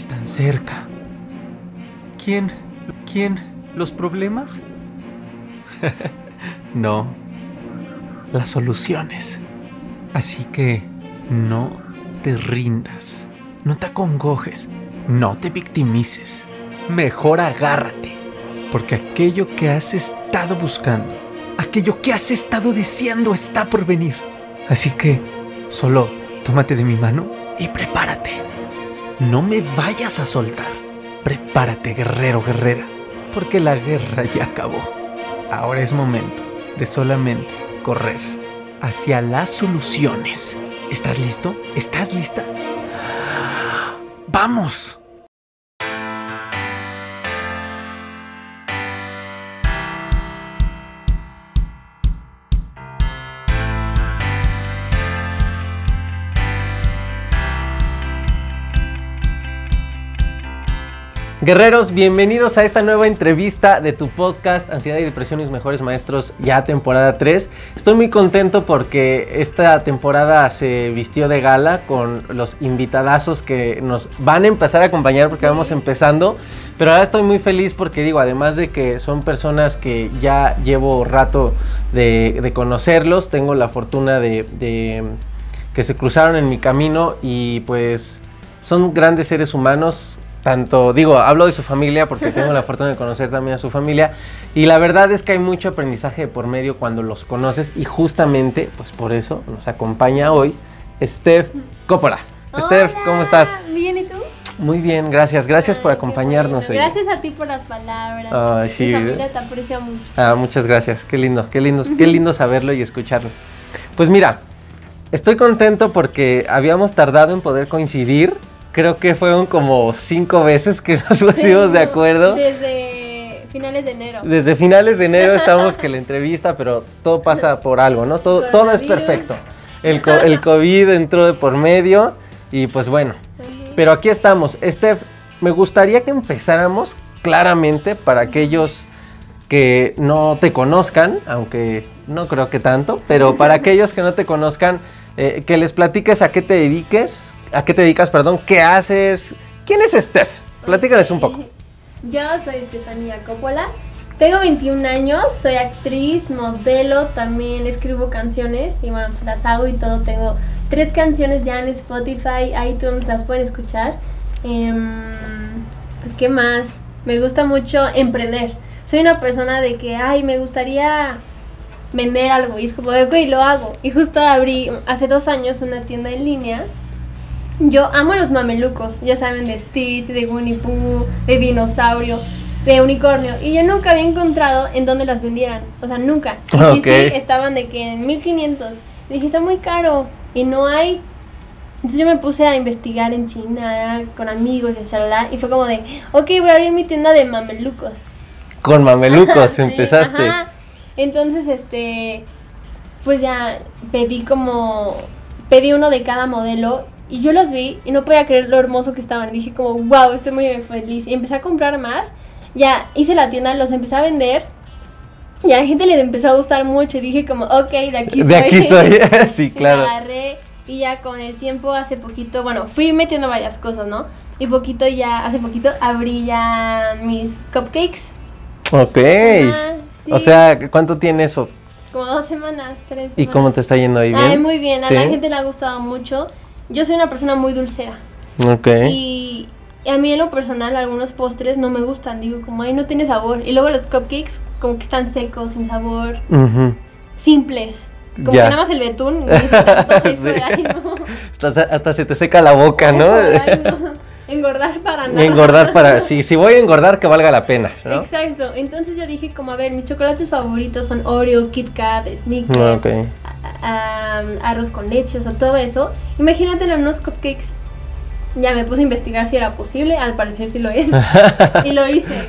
están cerca. ¿Quién? ¿Quién? ¿Los problemas? no. Las soluciones. Así que no te rindas. No te acongojes. No te victimices. Mejor agárrate. Porque aquello que has estado buscando, aquello que has estado deseando está por venir. Así que solo tómate de mi mano y prepárate. No me vayas a soltar. Prepárate, guerrero, guerrera. Porque la guerra ya acabó. Ahora es momento de solamente correr hacia las soluciones. ¿Estás listo? ¿Estás lista? ¡Vamos! Guerreros, bienvenidos a esta nueva entrevista de tu podcast Ansiedad y Depresión y los mejores maestros, ya temporada 3. Estoy muy contento porque esta temporada se vistió de gala con los invitadazos que nos van a empezar a acompañar porque vamos empezando. Pero ahora estoy muy feliz porque digo, además de que son personas que ya llevo rato de, conocerlos, tengo la fortuna de, de que se cruzaron en mi camino y pues son grandes seres humanos tanto, digo, hablo de su familia porque tengo la fortuna de conocer también a su familia y la verdad es que hay mucho aprendizaje por medio cuando los conoces y justamente, pues por eso nos acompaña hoy Steph Coppola. Steph, ¿cómo estás? Bien, ¿y tú? Muy bien, gracias. Gracias por acompañarnos hoy. Gracias a ti por las palabras. Ah, sí. Mi familia te aprecia mucho. Ah, muchas gracias. Qué lindo, qué lindo, qué lindo saberlo y escucharlo. Pues mira, estoy contento porque habíamos tardado en poder coincidir creo que fueron como cinco veces que nos pusimos de acuerdo. Desde finales de enero. Desde finales de enero estábamos que la entrevista, pero todo pasa por algo, ¿no? Todo, todo es perfecto. El, el COVID entró de por medio y pues bueno. Pero aquí estamos. Steph, me gustaría que empezáramos claramente para aquellos que no te conozcan, aunque no creo que tanto, pero para aquellos que no te conozcan, eh, que les platiques a qué te dediques, ¿A qué te dedicas, perdón? ¿Qué haces? ¿Quién es Steph? Platícales un poco. Yo soy Estefanía Coppola. Tengo 21 años, soy actriz, modelo, también escribo canciones y bueno, pues las hago y todo. Tengo tres canciones ya en Spotify, iTunes, las pueden escuchar. Pues, ¿Qué más? Me gusta mucho emprender. Soy una persona de que, ay, me gustaría vender algo y es como, ok, lo hago. Y justo abrí hace dos años una tienda en línea yo amo los mamelucos, ya saben, de Stitch, de Winnie Pooh, de dinosaurio, de unicornio. Y yo nunca había encontrado en dónde las vendieran. O sea, nunca. Y sí, estaban de que en 1500. dije, está muy caro. Y no hay. Entonces yo me puse a investigar en China con amigos y shalala. Y fue como de, ok, voy a abrir mi tienda de mamelucos. Con mamelucos empezaste. Entonces, este. Pues ya pedí como. Pedí uno de cada modelo y yo los vi y no podía creer lo hermoso que estaban. dije como, wow, estoy muy feliz. Y empecé a comprar más. Ya hice la tienda, los empecé a vender. Y a la gente les empezó a gustar mucho. Y dije como, ok, de aquí soy. De aquí soy, sí, claro. Y, ya con el tiempo, hace poquito, bueno, fui metiendo varias cosas, ¿no? Y poquito ya, hace poquito abrí ya mis cupcakes. Ok. O sea, ¿cuánto tiene eso? Como dos semanas, tres. ¿Y cómo te está yendo ahí bien? Ay, muy bien. A la gente le ha gustado mucho yo soy una persona muy dulcera. Ok. Y, a mí en lo personal algunos postres no me gustan. Digo, como, ay, no tiene sabor. Y luego los cupcakes como que están secos, sin sabor. Simples. Como que nada más el betún. hasta, se te seca la boca, ¿no? Engordar para nada. Engordar para, sí, si voy a engordar que valga la pena, Exacto. Entonces yo dije como, a ver, mis chocolates favoritos son Oreo, Kit Kat, Snickers, arroz con leche, o sea, todo eso. Imagínate en unos cupcakes. Ya me puse a investigar si era posible, al parecer sí lo es. y lo hice.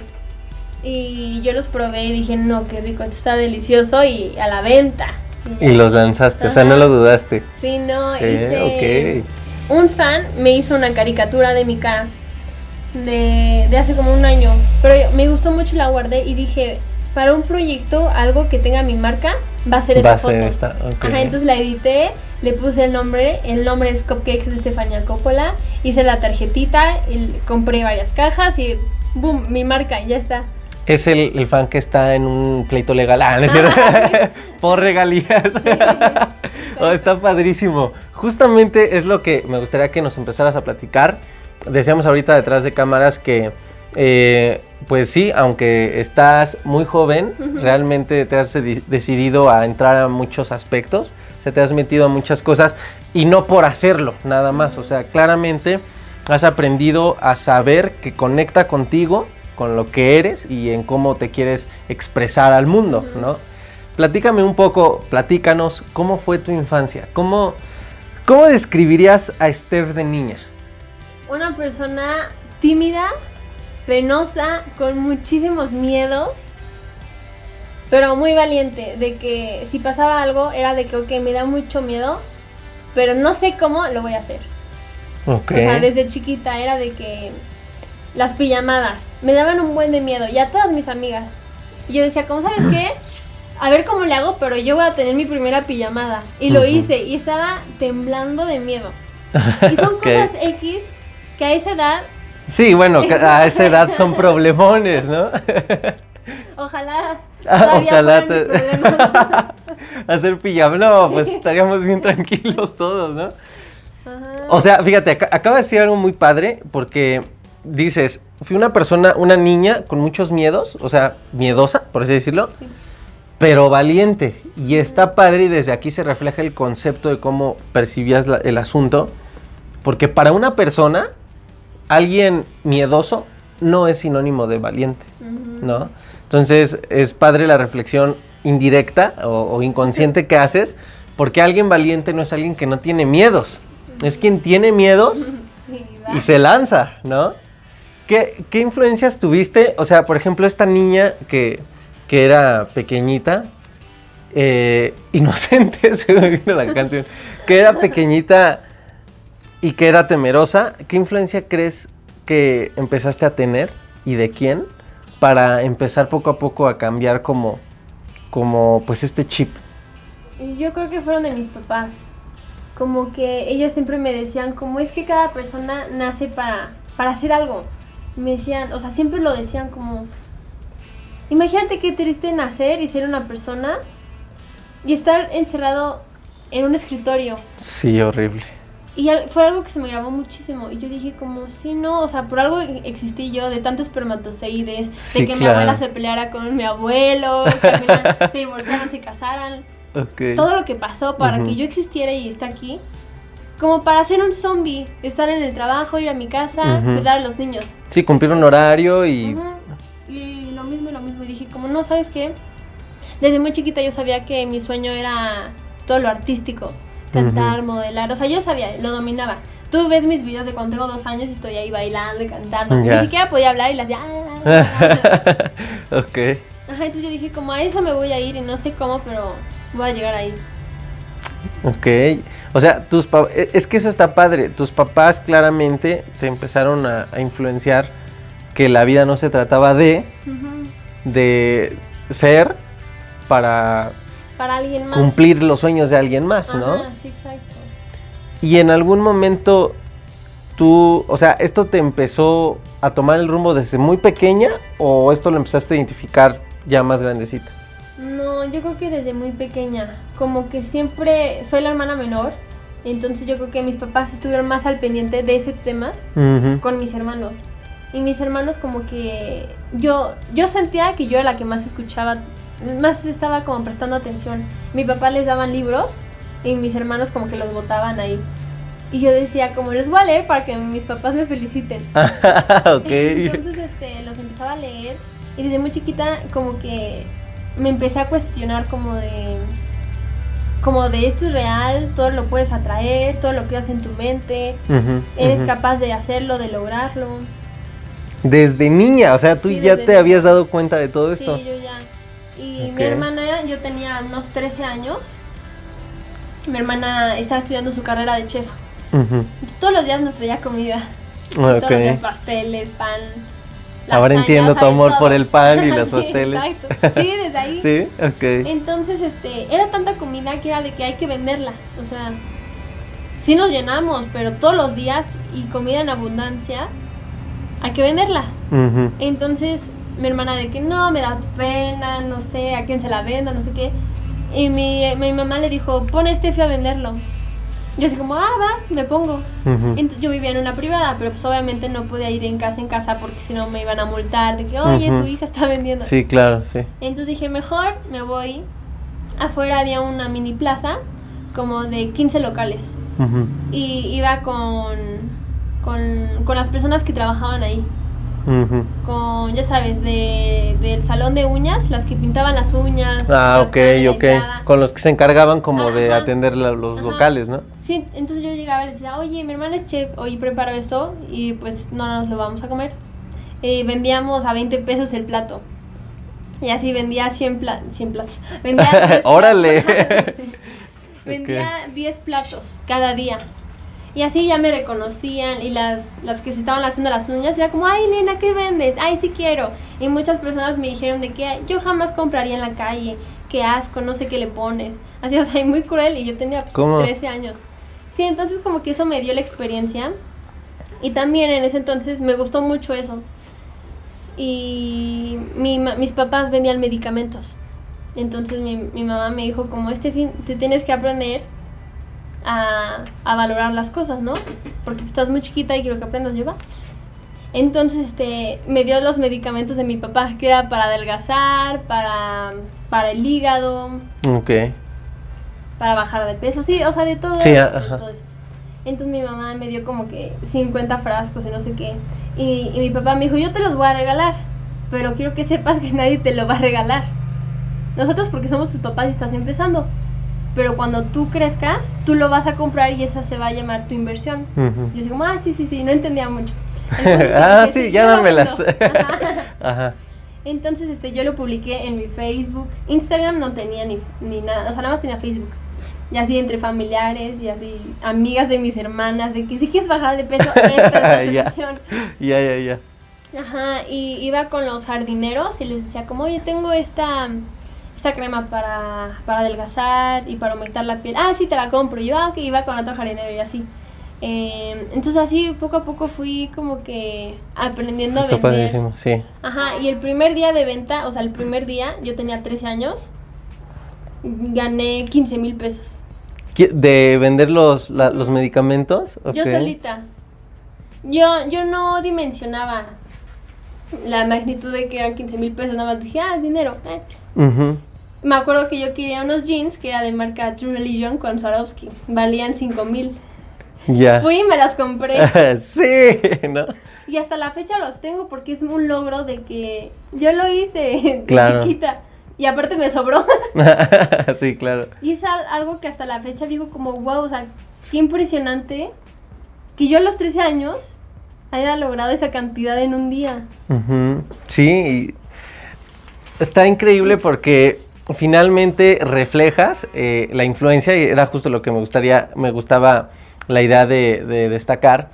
Y yo los probé y dije, no, qué rico, esto está delicioso y a la venta. Y, los lanzaste, o sea, no lo dudaste. Sí, no, hice... Un fan me hizo una caricatura de mi cara de, de hace como un año, pero me gustó mucho y la guardé y dije, para un proyecto, algo que tenga mi marca, va a ser esa foto. esta, Ajá, entonces la edité, le puse el nombre, el nombre es Cupcakes de Estefania Coppola, hice la tarjetita, y compré varias cajas y boom, mi marca, ya está. Es el, el fan que está en un pleito legal. Ah, ¿no es cierto? Por regalías. Oh, está padrísimo. Justamente es lo que me gustaría que nos empezaras a platicar. Decíamos ahorita detrás de cámaras que, eh, pues sí, aunque estás muy joven, realmente te has de- decidido a entrar a muchos aspectos, se te has metido a muchas cosas y no por hacerlo, nada más. O sea, claramente has aprendido a saber que conecta contigo, con lo que eres y en cómo te quieres expresar al mundo, ¿no? Platícame un poco, platícanos, ¿cómo fue tu infancia? ¿Cómo, cómo describirías a Steph de niña? Una persona tímida, penosa, con muchísimos miedos, pero muy valiente, de que si pasaba algo era de que, ok, me da mucho miedo, pero no sé cómo lo voy a hacer. Ok. O sea, desde chiquita era de que las pijamadas me daban un buen de miedo, y a todas mis amigas. Y yo decía, ¿cómo sabes qué? A ver cómo le hago, pero yo voy a tener mi primera pijamada. Y lo hice, y estaba temblando de miedo. Y son cosas X que a esa edad, Sí, bueno, a esa edad son problemones, ¿no? ojalá Ah, ojalá te-. Hacer pijama, no, pues estaríamos bien tranquilos todos, ¿no? Ajá. O sea, fíjate, ac- acaba de decir algo muy padre porque dices, fui una persona, una niña con muchos miedos, o sea, miedosa, por así decirlo, Sí. pero valiente. Y está padre y desde aquí se refleja el concepto de cómo percibías la- el asunto. Porque para una persona, alguien miedoso no es sinónimo de valiente. ¿no? Entonces es padre la reflexión indirecta o, o inconsciente que haces, porque alguien valiente no es alguien que no tiene miedos, es quien tiene miedos y se lanza, ¿no? ¿Qué, influencias tuviste? O sea, por ejemplo, esta niña que, que era pequeñita, eh, inocente, se me vino la canción, que era pequeñita y que era temerosa, ¿qué influencia crees que empezaste a tener y de quién para empezar poco a poco a cambiar como, como pues este chip? Yo creo que fueron de mis papás. Como que ellos siempre me decían, como es que cada persona nace para, para hacer algo. Me decían, o sea, siempre lo decían como, imagínate qué triste nacer y ser una persona y estar encerrado en un escritorio. Sí, horrible. Y fue algo que se me grabó muchísimo. Y yo dije como, sí, no, o sea, por algo existí yo, de tantos espermatozoides, Sí, de que mi claro. abuela se peleara con mi abuelo, que se divorciaran, se casaran Ok. todo lo que pasó para Ujú. que yo existiera y esté aquí, como para ser un zombie, estar en el trabajo, ir a mi casa, Ujú. cuidar a los niños. Sí, cumplir un horario y... Y lo mismo y lo mismo. Y dije, como no, ¿sabes qué? Desde muy chiquita yo sabía que mi sueño era todo lo artístico, cantar, modelar, o sea, yo sabía, lo dominaba. Tú ves mis videos de cuando tengo dos años y estoy ahí bailando y cantando. Ni siquiera podía hablar y las ok. Ajá, entonces yo dije, como a eso me voy a ir y no sé cómo, pero voy a llegar ahí. Ok. O sea, tus e- es que eso está padre. Tus papás claramente te empezaron a, a influenciar que la vida no se trataba de, de ser para Para alguien más. cumplir los sueños de alguien más, ¿no? Sí, exacto. Y en algún momento tú, o sea, ¿esto te empezó a tomar el rumbo desde muy pequeña o esto lo empezaste a identificar ya más grandecita? No, yo creo que desde muy pequeña, como que siempre soy la hermana menor, entonces yo creo que mis papás estuvieron más al pendiente de ese temas Ujú. con mis hermanos. Y mis hermanos como que yo yo sentía que yo era la que más escuchaba, más estaba como prestando atención. Mi papá les daban libros y mis hermanos como que los botaban ahí. Y yo decía, como les voy a leer para que mis papás me feliciten. ok. Entonces este, los empezaba a leer y desde muy chiquita como que me empecé a cuestionar como de como de esto es real, todo lo puedes atraer, todo lo creas en tu mente, eres capaz de hacerlo, de lograrlo. Desde niña, o sea, tú Sí, ya te niña. habías dado cuenta de todo esto. Sí, yo ya. Y mi hermana, yo tenía unos 13 años. Mi hermana estaba estudiando su carrera de chef. Todos los días nos traía comida. Todos los días pasteles, pan. Ahora entiendo tu amor todo. por el pan y los Sí, pasteles. Exacto. Sí, desde ahí. Sí, ok. Entonces, este, era tanta comida que era de que hay que venderla. O sea, sí nos llenamos, pero todos los días y comida en abundancia, hay que venderla. Entonces mi hermana de que no, me da pena, no sé, a quién se la venda, no sé qué. Y mi, mi mamá le dijo, pon a Estefi a venderlo. Yo así como, ah, va, me pongo. Yo vivía en una privada, pero pues obviamente no podía ir en casa en casa porque si no me iban a multar de que, oye, su hija está vendiendo. Sí, claro, sí. Entonces dije, mejor me voy. Afuera había una mini plaza, como de 15 locales. Y iba con, con, con las personas que trabajaban ahí. Con, ya sabes, de, del salón de uñas, las que pintaban las uñas. Ah, las ok, ok. Con los que se encargaban como de atender la- los Ajá. locales, ¿no? Sí, entonces yo llegaba y les decía, oye, mi hermana es chef, hoy preparo esto y pues no nos lo vamos a comer. Eh, vendíamos a 20 pesos el plato. Y así vendía 100, pla 100 platos. Vendía 10 Órale. platos. Sí. Vendía 10 platos cada día. Y así ya me reconocían y las, las que se estaban haciendo las uñas era como, ay nena, ¿qué vendes? Ay, sí quiero. Y muchas personas me dijeron de que yo jamás compraría en la calle, qué asco, no sé qué le pones. Así, o sea, muy cruel y yo tenía pues, ¿Cómo? 13 años. Sí, entonces como que eso me dio la experiencia. Y también en ese entonces me gustó mucho eso. Y mi mis papás vendían medicamentos. Entonces mi, mi mamá me dijo como este fin te tienes que aprender a, a valorar las cosas, ¿no? Porque estás muy chiquita y quiero que aprendas yo va. Entonces este me dio los medicamentos de mi papá, que era para adelgazar, para, para el hígado, Ok. para bajar de peso, sí, o sea, de todo. Sí, de ajá. todo eso. Entonces mi mamá me dio como que 50 frascos y no sé qué. Y, y mi papá me dijo, yo te los voy a regalar, pero quiero que sepas que nadie te lo va a regalar. Nosotros porque somos tus papás y estás empezando. Pero cuando tú crezcas, tú lo vas a comprar y esa se va a llamar tu inversión. Ujú. Yo digo, ah, sí, sí, sí, no entendía mucho. Entonces, ah, sí, dámelas. vendo. Ajá. Ajá. Entonces, este, yo lo publiqué en mi Facebook. Instagram no tenía ni, ni nada, o sea, nada más tenía Facebook. Y así entre familiares y así amigas de mis hermanas, de que si quieres bajar de peso, esta es la Ya. solución. Ya, ya, ya. Ajá, y iba con los jardineros y les decía como, oye, tengo esta, esta crema para, para adelgazar y para aumentar la piel. Ah, sí, te la compro. Y yo, ah, ok, iba con otro jardinero y así. Eh, entonces así poco a poco fui como que aprendiendo a vender. padrísimo, sí. Ajá, y el primer día de venta, o sea, el primer día, yo tenía 13 años, gané 15 mil pesos. ¿Qui- ¿De vender los, la- los medicamentos? Yo solita. Yo, yo no dimensionaba la magnitud de que eran 15 mil pesos, nada más dije, ah, dinero. eh". Me acuerdo que yo quería unos jeans que era de marca True Religion con Swarovski, valían 5 mil. Ya. Fui y me las compré. sí, ¿no? Y hasta la fecha los tengo porque es un logro de que yo lo hice de chiquita. Y aparte me sobró. sí, claro. Y es al- algo que hasta la fecha digo como, wow, o sea, qué impresionante que yo a los 13 años haya logrado esa cantidad en un día. Ujú, Sí, y está increíble porque finalmente reflejas eh, la influencia y era justo lo que me gustaría, me gustaba la idea de, de destacar,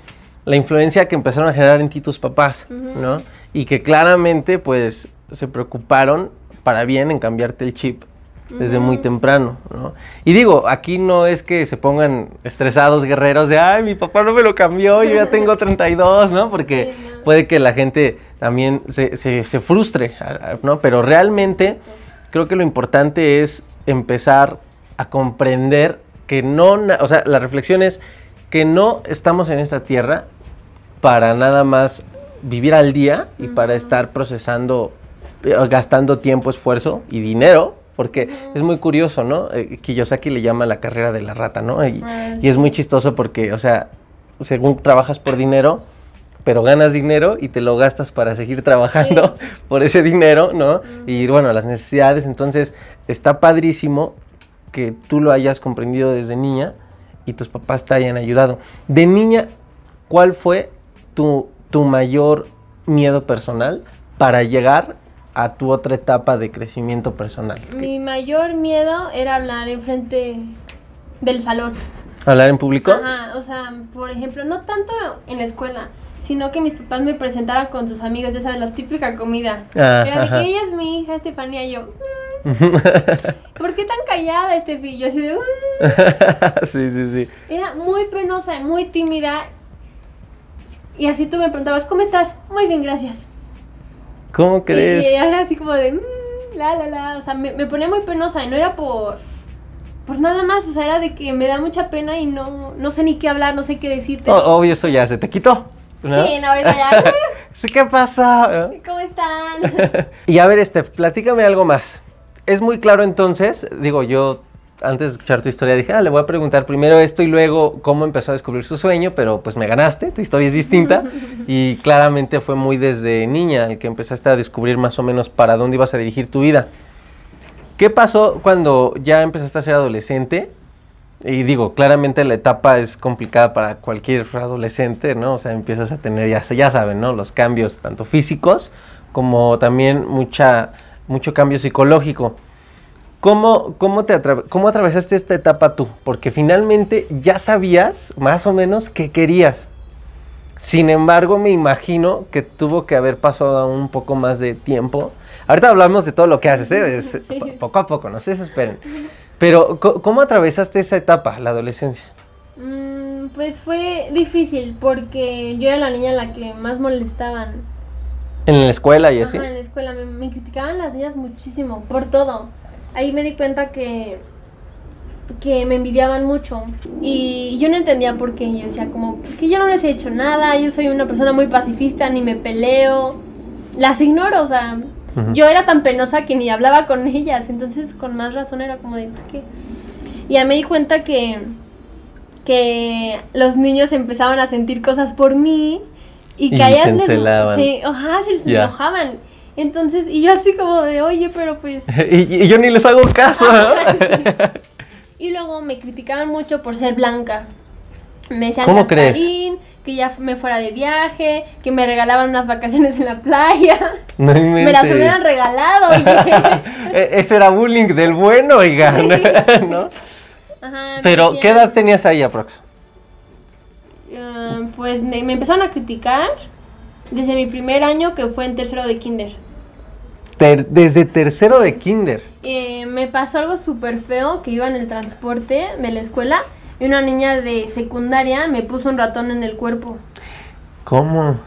la influencia que empezaron a generar en ti tus papás. ¿no? Y que claramente pues se preocuparon para bien en cambiarte el chip desde muy temprano, ¿no? Y digo, aquí no es que se pongan estresados guerreros de, ay, mi papá no me lo cambió, yo ya tengo 32, ¿no? Porque puede que la gente también se, se- se frustre, ¿no? Pero realmente creo que lo importante es empezar a comprender que no, o sea, la reflexión es que no estamos en esta tierra para nada más vivir al día y para estar procesando, eh, gastando tiempo, esfuerzo y dinero, porque es muy curioso, ¿no? Eh, Kiyosaki le llama la carrera de la rata, ¿no? Y, y es muy chistoso porque, o sea, según trabajas por dinero, pero ganas dinero y te lo gastas para seguir trabajando por ese dinero, ¿no? Y bueno, las necesidades, entonces está padrísimo que tú lo hayas comprendido desde niña y tus papás te hayan ayudado. De niña, ¿cuál fue tu, tu mayor miedo personal para llegar a tu otra etapa de crecimiento personal? Mi mayor miedo era hablar enfrente del salón. ¿Hablar en público? Ajá, o sea, por ejemplo, no tanto en la escuela, sino que mis papás me presentaran con sus amigos, ya sabes, la típica comida. Ah, Era de que ella es mi hija Estefanía y yo, "Mm, ¿Por qué tan callada este Yo así de... "Mm". sí, sí, sí. Era muy penosa, muy tímida. Y así tú me preguntabas, ¿cómo estás? Muy bien, gracias. ¿Cómo Y, crees? y era así como de... "Mm, la, la, la. O sea, me, me ponía muy penosa y no era por... Por nada más, o sea, era de que me da mucha pena y no, no sé ni qué hablar, no sé qué decirte. Oh, obvio, eso ya se te quitó. ¿No? Sí, no, ahorita ya. Sí, ¿Qué pasa? ¿Cómo están? Y a ver, este, platícame algo más. Es muy claro entonces, digo, yo antes de escuchar tu historia dije, ah, le voy a preguntar primero esto y luego cómo empezó a descubrir su sueño, pero pues me ganaste, tu historia es distinta y claramente fue muy desde niña el que empezaste a descubrir más o menos para dónde ibas a dirigir tu vida. ¿Qué pasó cuando ya empezaste a ser adolescente? Y digo, claramente la etapa es complicada para cualquier adolescente, ¿no? O sea, empiezas a tener, ya, ya saben, ¿no? Los cambios tanto físicos como también mucha, mucho cambio psicológico. ¿Cómo, cómo, te atra- ¿Cómo atravesaste esta etapa tú? Porque finalmente ya sabías más o menos qué querías. Sin embargo, me imagino que tuvo que haber pasado un poco más de tiempo. Ahorita hablamos de todo lo que haces, ¿eh? Es, Sí. po- poco a poco, no se desesperen. Pero, ¿cómo atravesaste esa etapa, la adolescencia? Mm, pues fue difícil porque yo era la niña a la que más molestaban. ¿En la escuela y así? Ajá, en la escuela me, me criticaban las niñas muchísimo, por todo. Ahí me di cuenta que, que me envidiaban mucho y yo no entendía por qué. Yo decía como, que yo no les he hecho nada, yo soy una persona muy pacifista, ni me peleo. Las ignoro, o sea, Yo era tan penosa que ni hablaba con ellas, entonces con más razón era como de, pues, ¿qué? Y ya me di cuenta que, que los niños empezaban a sentir cosas por mí y que Y a se ellas les se- ajá, se les enojaban. Entonces, y yo así como de, oye, pero pues... y, y yo ni les hago caso. ¿no? Y luego me criticaban mucho por ser blanca. Me decían ¿Cómo crees? que ya me fuera de viaje, que me regalaban unas vacaciones en la playa. No Me las inventes. hubieran regalado, oye. E- Ese era bullying del bueno, oigan. ¿no? Ajá, me Pero, ¿qué edad tenías ahí, aprox? eh, pues me me empezaron a criticar desde mi primer año que fue en tercero de kinder. Ter- desde tercero de kinder. Eh, me pasó algo súper feo que iba en el transporte de la escuela y una niña de secundaria me puso un ratón en el cuerpo. ¿Cómo?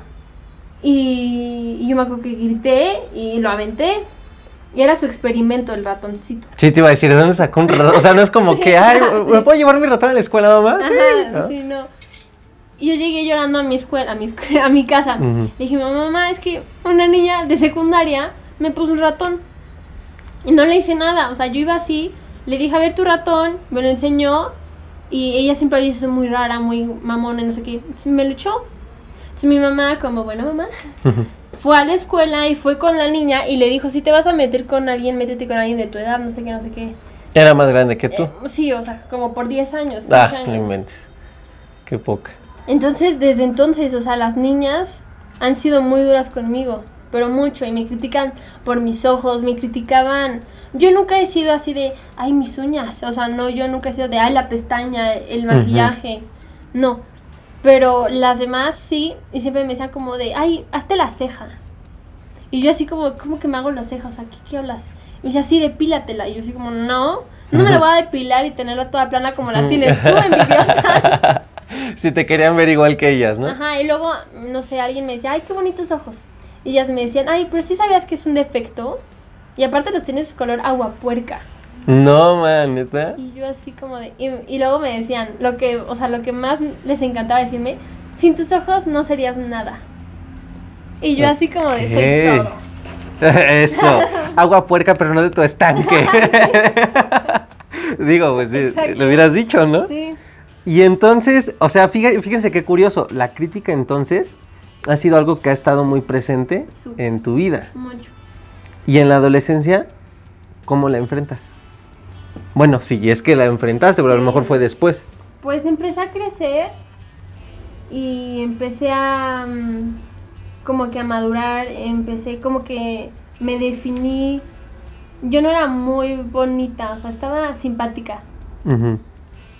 Y, y yo me acuerdo que grité y lo aventé. Y era su experimento el ratoncito. Sí, te iba a decir, ¿de dónde sacó un ratón? O sea, no es como que, ay, ¿me puedo llevar mi ratón a la escuela, mamá? Sí, Ajá, ¿no? sí, no. Y yo llegué llorando a mi escuela, a mi, escu- a mi casa. Le dije, mamá, es que una niña de secundaria me puso un ratón. Y no le hice nada. O sea, yo iba así, le dije, a ver tu ratón, me lo enseñó. Y ella siempre había sido muy rara, muy mamona, no sé qué. Me lo echó. Entonces mi mamá, como buena mamá, fue a la escuela y fue con la niña y le dijo, si te vas a meter con alguien, métete con alguien de tu edad, no sé qué, no sé qué. Era más grande que tú. Eh, sí, o sea, como por 10 años. 13 ah, años. inventes. Qué poca. Entonces, desde entonces, o sea, las niñas han sido muy duras conmigo, pero mucho, y me critican por mis ojos, me criticaban. Yo nunca he sido así de, ay, mis uñas, o sea, no, yo nunca he sido de, ay, la pestaña, el maquillaje, no. Pero las demás sí, y siempre me decían como de, ay, hazte la ceja. Y yo así como, ¿cómo que me hago la ceja? O sea, ¿qué, qué hablas? Y me decía, sí, depílatela. Y yo así como, no, no me la voy a depilar y tenerla toda plana como la tienes tú, envidiosa. si te querían ver igual que ellas, ¿no? Ajá, y luego, no sé, alguien me decía, ay, qué bonitos ojos. Y ellas me decían, ay, pero sí sabías que es un defecto. Y aparte los tienes color agua puerca. No, man, neta. Y yo así como de... Y, y luego me decían, lo que, o sea, lo que más les encantaba decirme, sin tus ojos no serías nada. Y yo así como de, soy todo. Eso. Agua puerca, pero no de tu estanque. Digo, pues sí, Exacto. lo hubieras dicho, ¿no? Sí. Y entonces, o sea, fíjense qué curioso. La crítica entonces ha sido algo que ha estado muy presente en tu vida. Mucho. Y en la adolescencia, ¿cómo la enfrentas? Bueno, sí, es que la enfrentaste, pero a lo mejor fue después. Pues empecé a crecer y empecé a mm, como que a madurar, empecé como que me definí. Yo no era muy bonita, o sea, estaba simpática.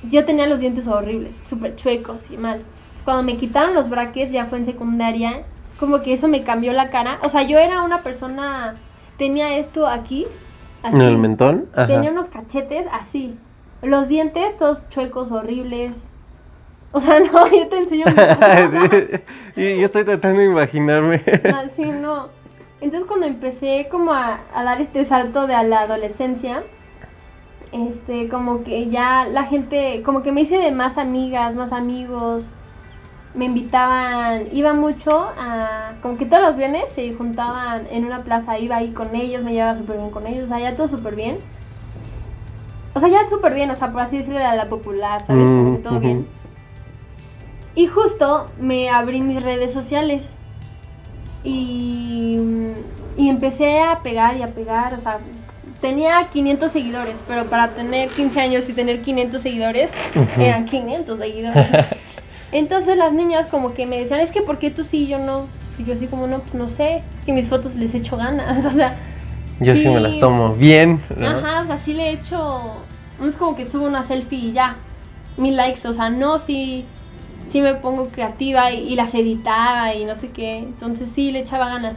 Yo tenía los dientes horribles, súper chuecos y mal. Cuando me quitaron los brackets, ya fue en secundaria, como que eso me cambió la cara. O sea, yo era una persona, tenía esto aquí Así. ¿En el mentón? Ajá. Tenía unos cachetes así. Los dientes todos chuecos, horribles. O sea, no, yo te enseño. Sí, y yo estoy tratando de imaginarme. Así no. Entonces cuando empecé como a, a dar este salto de a la adolescencia, este, como que ya la gente, como que me hice de más amigas, más amigos. Me invitaban, iba mucho a, como que todos los viernes se juntaban en una plaza, iba ahí con ellos, me llevaba súper bien con ellos, o sea, ya todo súper bien. O sea, ya súper bien, o sea, por así decirlo, era la popular, ¿sabes? Como que todo Mm, bien. Y justo me abrí mis redes sociales y, y empecé a pegar y a pegar, o sea, tenía 500 seguidores, pero para tener 15 años y tener 500 seguidores, eran 500 seguidores. Entonces las niñas como que me decían, es que ¿por qué tú sí y yo no? Y yo así como, no, pues no sé, es que mis fotos les echo ganas, o sea, Yo sí. Sí. me las tomo bien. ¿no? Ajá, o sea, sí le he hecho. No es como que subo una selfie y ya. Mil likes, o sea, no, sí. Sí me pongo creativa y, y las editaba y no sé qué. Entonces sí le echaba ganas.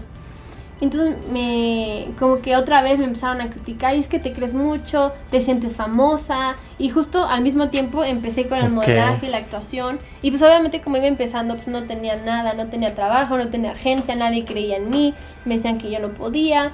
Entonces me. Como que otra vez me empezaron a criticar. Y es que te crees mucho, te sientes famosa. Y justo al mismo tiempo empecé con el Ok. modelaje, la actuación. Y pues obviamente como iba empezando, pues no tenía nada, no tenía trabajo, no tenía agencia, nadie creía en mí. Me decían que yo no podía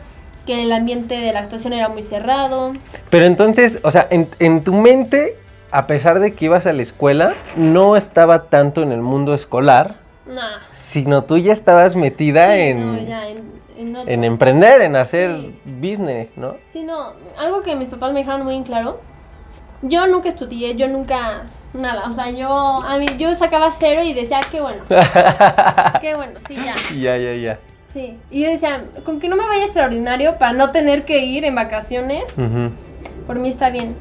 que el ambiente de la actuación era muy cerrado. Pero entonces, o sea, en, en tu mente, a pesar de que ibas a la escuela, no estaba tanto en el mundo escolar, Nah. sino tú ya estabas metida Sí, en, no, ya, en, en en emprender, en hacer Sí. business, ¿no? Sí, no, algo que mis papás me dejaron muy en claro. Yo nunca estudié, yo nunca nada, o sea, yo a mí yo sacaba cero y decía, "Ah, qué bueno. qué bueno, sí, ya. ya, ya, ya. Sí. Y yo decía, con que no me vaya extraordinario para no tener que ir en vacaciones, Ujú. por mí está bien.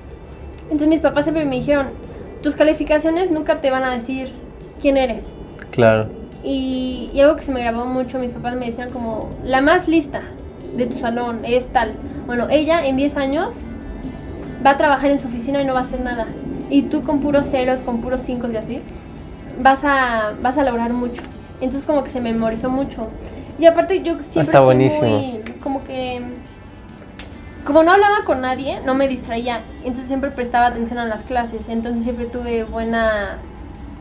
Entonces mis papás siempre me dijeron, tus calificaciones nunca te van a decir quién eres. Claro. Y, y algo que se me grabó mucho, mis papás me decían como, la más lista de tu salón es tal. Bueno, ella en 10 años va a trabajar en su oficina y no va a hacer nada. Y tú con puros ceros, con puros cinco y así, vas a, vas a lograr mucho. Entonces como que se memorizó mucho. Y aparte yo siempre Está fui buenísimo. muy, como que... Como no hablaba con nadie, no me distraía. Entonces siempre prestaba atención a las clases. Entonces siempre tuve buena,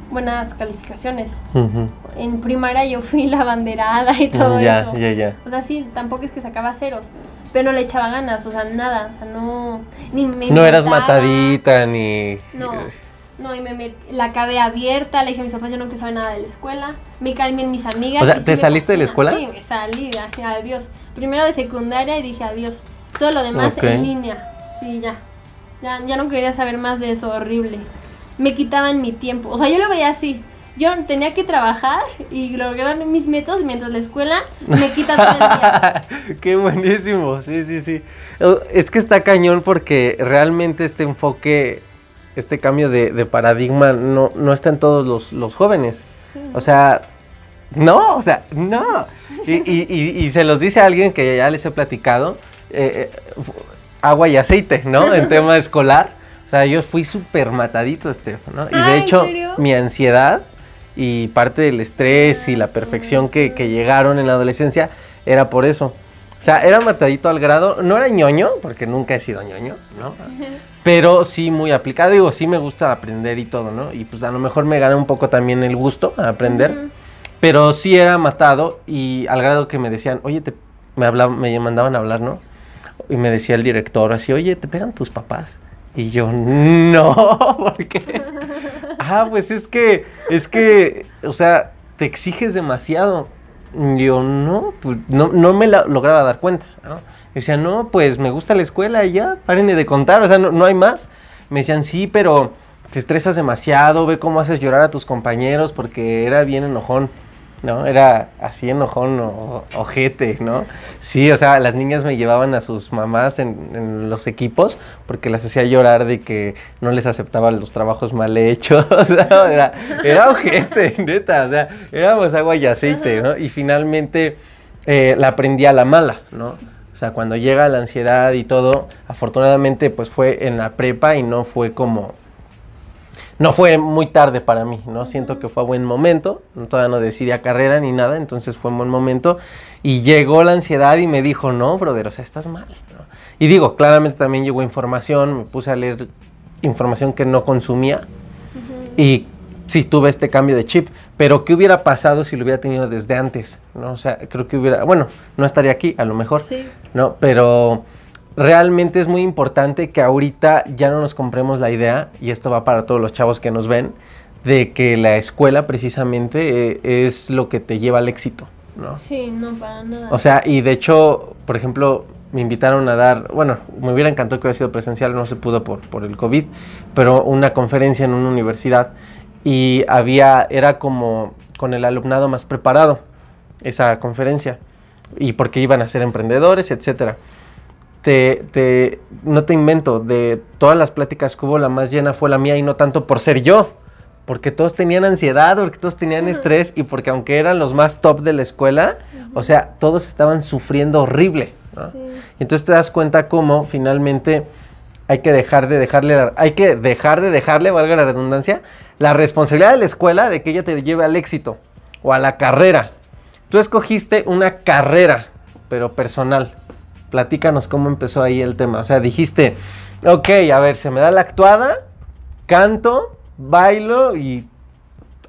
buenas calificaciones Ujú. en primaria yo fui la banderada y todo ya, eso. ya, ya. O sea, sí, tampoco es que sacaba ceros, pero no le echaba ganas, o sea, nada, o sea, no ni me No eras matadita ni... No. No, y me la acabé abierta, le dije a mis papás, yo no quiero saber nada de la escuela. Me caen bien mis amigas. O sea, sí ¿te me saliste de la escuela? Sí, me salí, ya, adiós. Primero de secundaria y dije adiós. Todo lo demás Ok. en línea. Sí, ya. ya. Ya no quería saber más de eso, horrible. Me quitaban mi tiempo. O sea, yo lo veía así. Yo tenía que trabajar y lograr mis métodos mientras la escuela me quita todo el día. Qué buenísimo, sí, sí, sí. Eh, Es que está cañón porque realmente este enfoque, este cambio de, de paradigma no, no está en todos los, los jóvenes. Sí. O sea, no, o sea, no. Y, y- y- y se los dice a alguien que ya les he platicado, eh, eh, agua y aceite, ¿no? En tema escolar. O sea, yo fui súper matadito, Steph, ¿no? Y Ah, de ¿en hecho, mi ansiedad y parte del estrés y la perfección que, que llegaron en la adolescencia era por eso. O sea, era matadito al grado, no era ñoño, porque nunca he sido ñoño, ¿no? Pero sí muy aplicado, digo, sí me gusta aprender y todo, ¿no? Y pues a lo mejor me gana un poco también el gusto a aprender. Ujú. Pero sí era matado y al grado que me decían, oye, te, me, hablaban, me mandaban a hablar, ¿no? Y me decía el director así, oye, ¿te pegan tus papás? Y yo, no, porque... ah, pues es que, es que, o sea, te exiges demasiado. Yo, no, pues no, no me lograba dar cuenta, ¿no? Y decía, no, pues me gusta la escuela y ya, párenle de contar, o sea, no, no hay más. Me decían, sí, pero te estresas demasiado, ve cómo haces llorar a tus compañeros, porque era bien enojón, ¿no? Era así enojón o ojete, ¿no? Sí, o sea, las niñas me llevaban a sus mamás en, en los equipos porque las hacía llorar de que no les aceptaban los trabajos mal hechos, era, era ojete, neta, o sea, éramos agua y aceite, ¿no? Y finalmente eh, la aprendí a la mala, ¿no? O sea, cuando llega la ansiedad y todo, afortunadamente pues fue en la prepa y no fue como no fue muy tarde para mí, ¿no? Siento que fue a buen momento, todavía no decidí carrera ni nada, entonces fue un buen momento y llegó la ansiedad y me dijo, no, brother, o sea, estás mal. Y digo, claramente también llegó información, me puse a leer información que no consumía y sí tuve este cambio de chip, pero ¿qué hubiera pasado si lo hubiera tenido desde antes? ¿no? O sea, creo que hubiera, bueno, no estaría aquí, a lo mejor, ¿no? Pero realmente es muy importante que ahorita ya no nos compremos la idea, y esto va para todos los chavos que nos ven, de que la escuela precisamente eh, es lo que te lleva al éxito, ¿no? Sí, no, para nada. O sea, y de hecho, por ejemplo, me invitaron a dar, bueno, me hubiera encantado que hubiera sido presencial, no se pudo por, por el COVID, pero una conferencia en una universidad y había, era como con el alumnado más preparado esa conferencia y porque iban a ser emprendedores, etcétera. Te, te, no te invento, de todas las pláticas que hubo, la más llena fue la mía y no tanto por ser yo, porque todos tenían ansiedad, porque todos tenían estrés y porque aunque eran los más top de la escuela, o sea, todos estaban sufriendo horrible. Entonces te das cuenta cómo finalmente hay que dejar de dejarle, hay que dejar de dejarle, valga la redundancia, la responsabilidad de la escuela de que ella te lleve al éxito o a la carrera. Tú escogiste una carrera, pero personal. Platícanos cómo empezó ahí el tema. O sea, dijiste, ok, a ver, se me da la actuada, canto, bailo y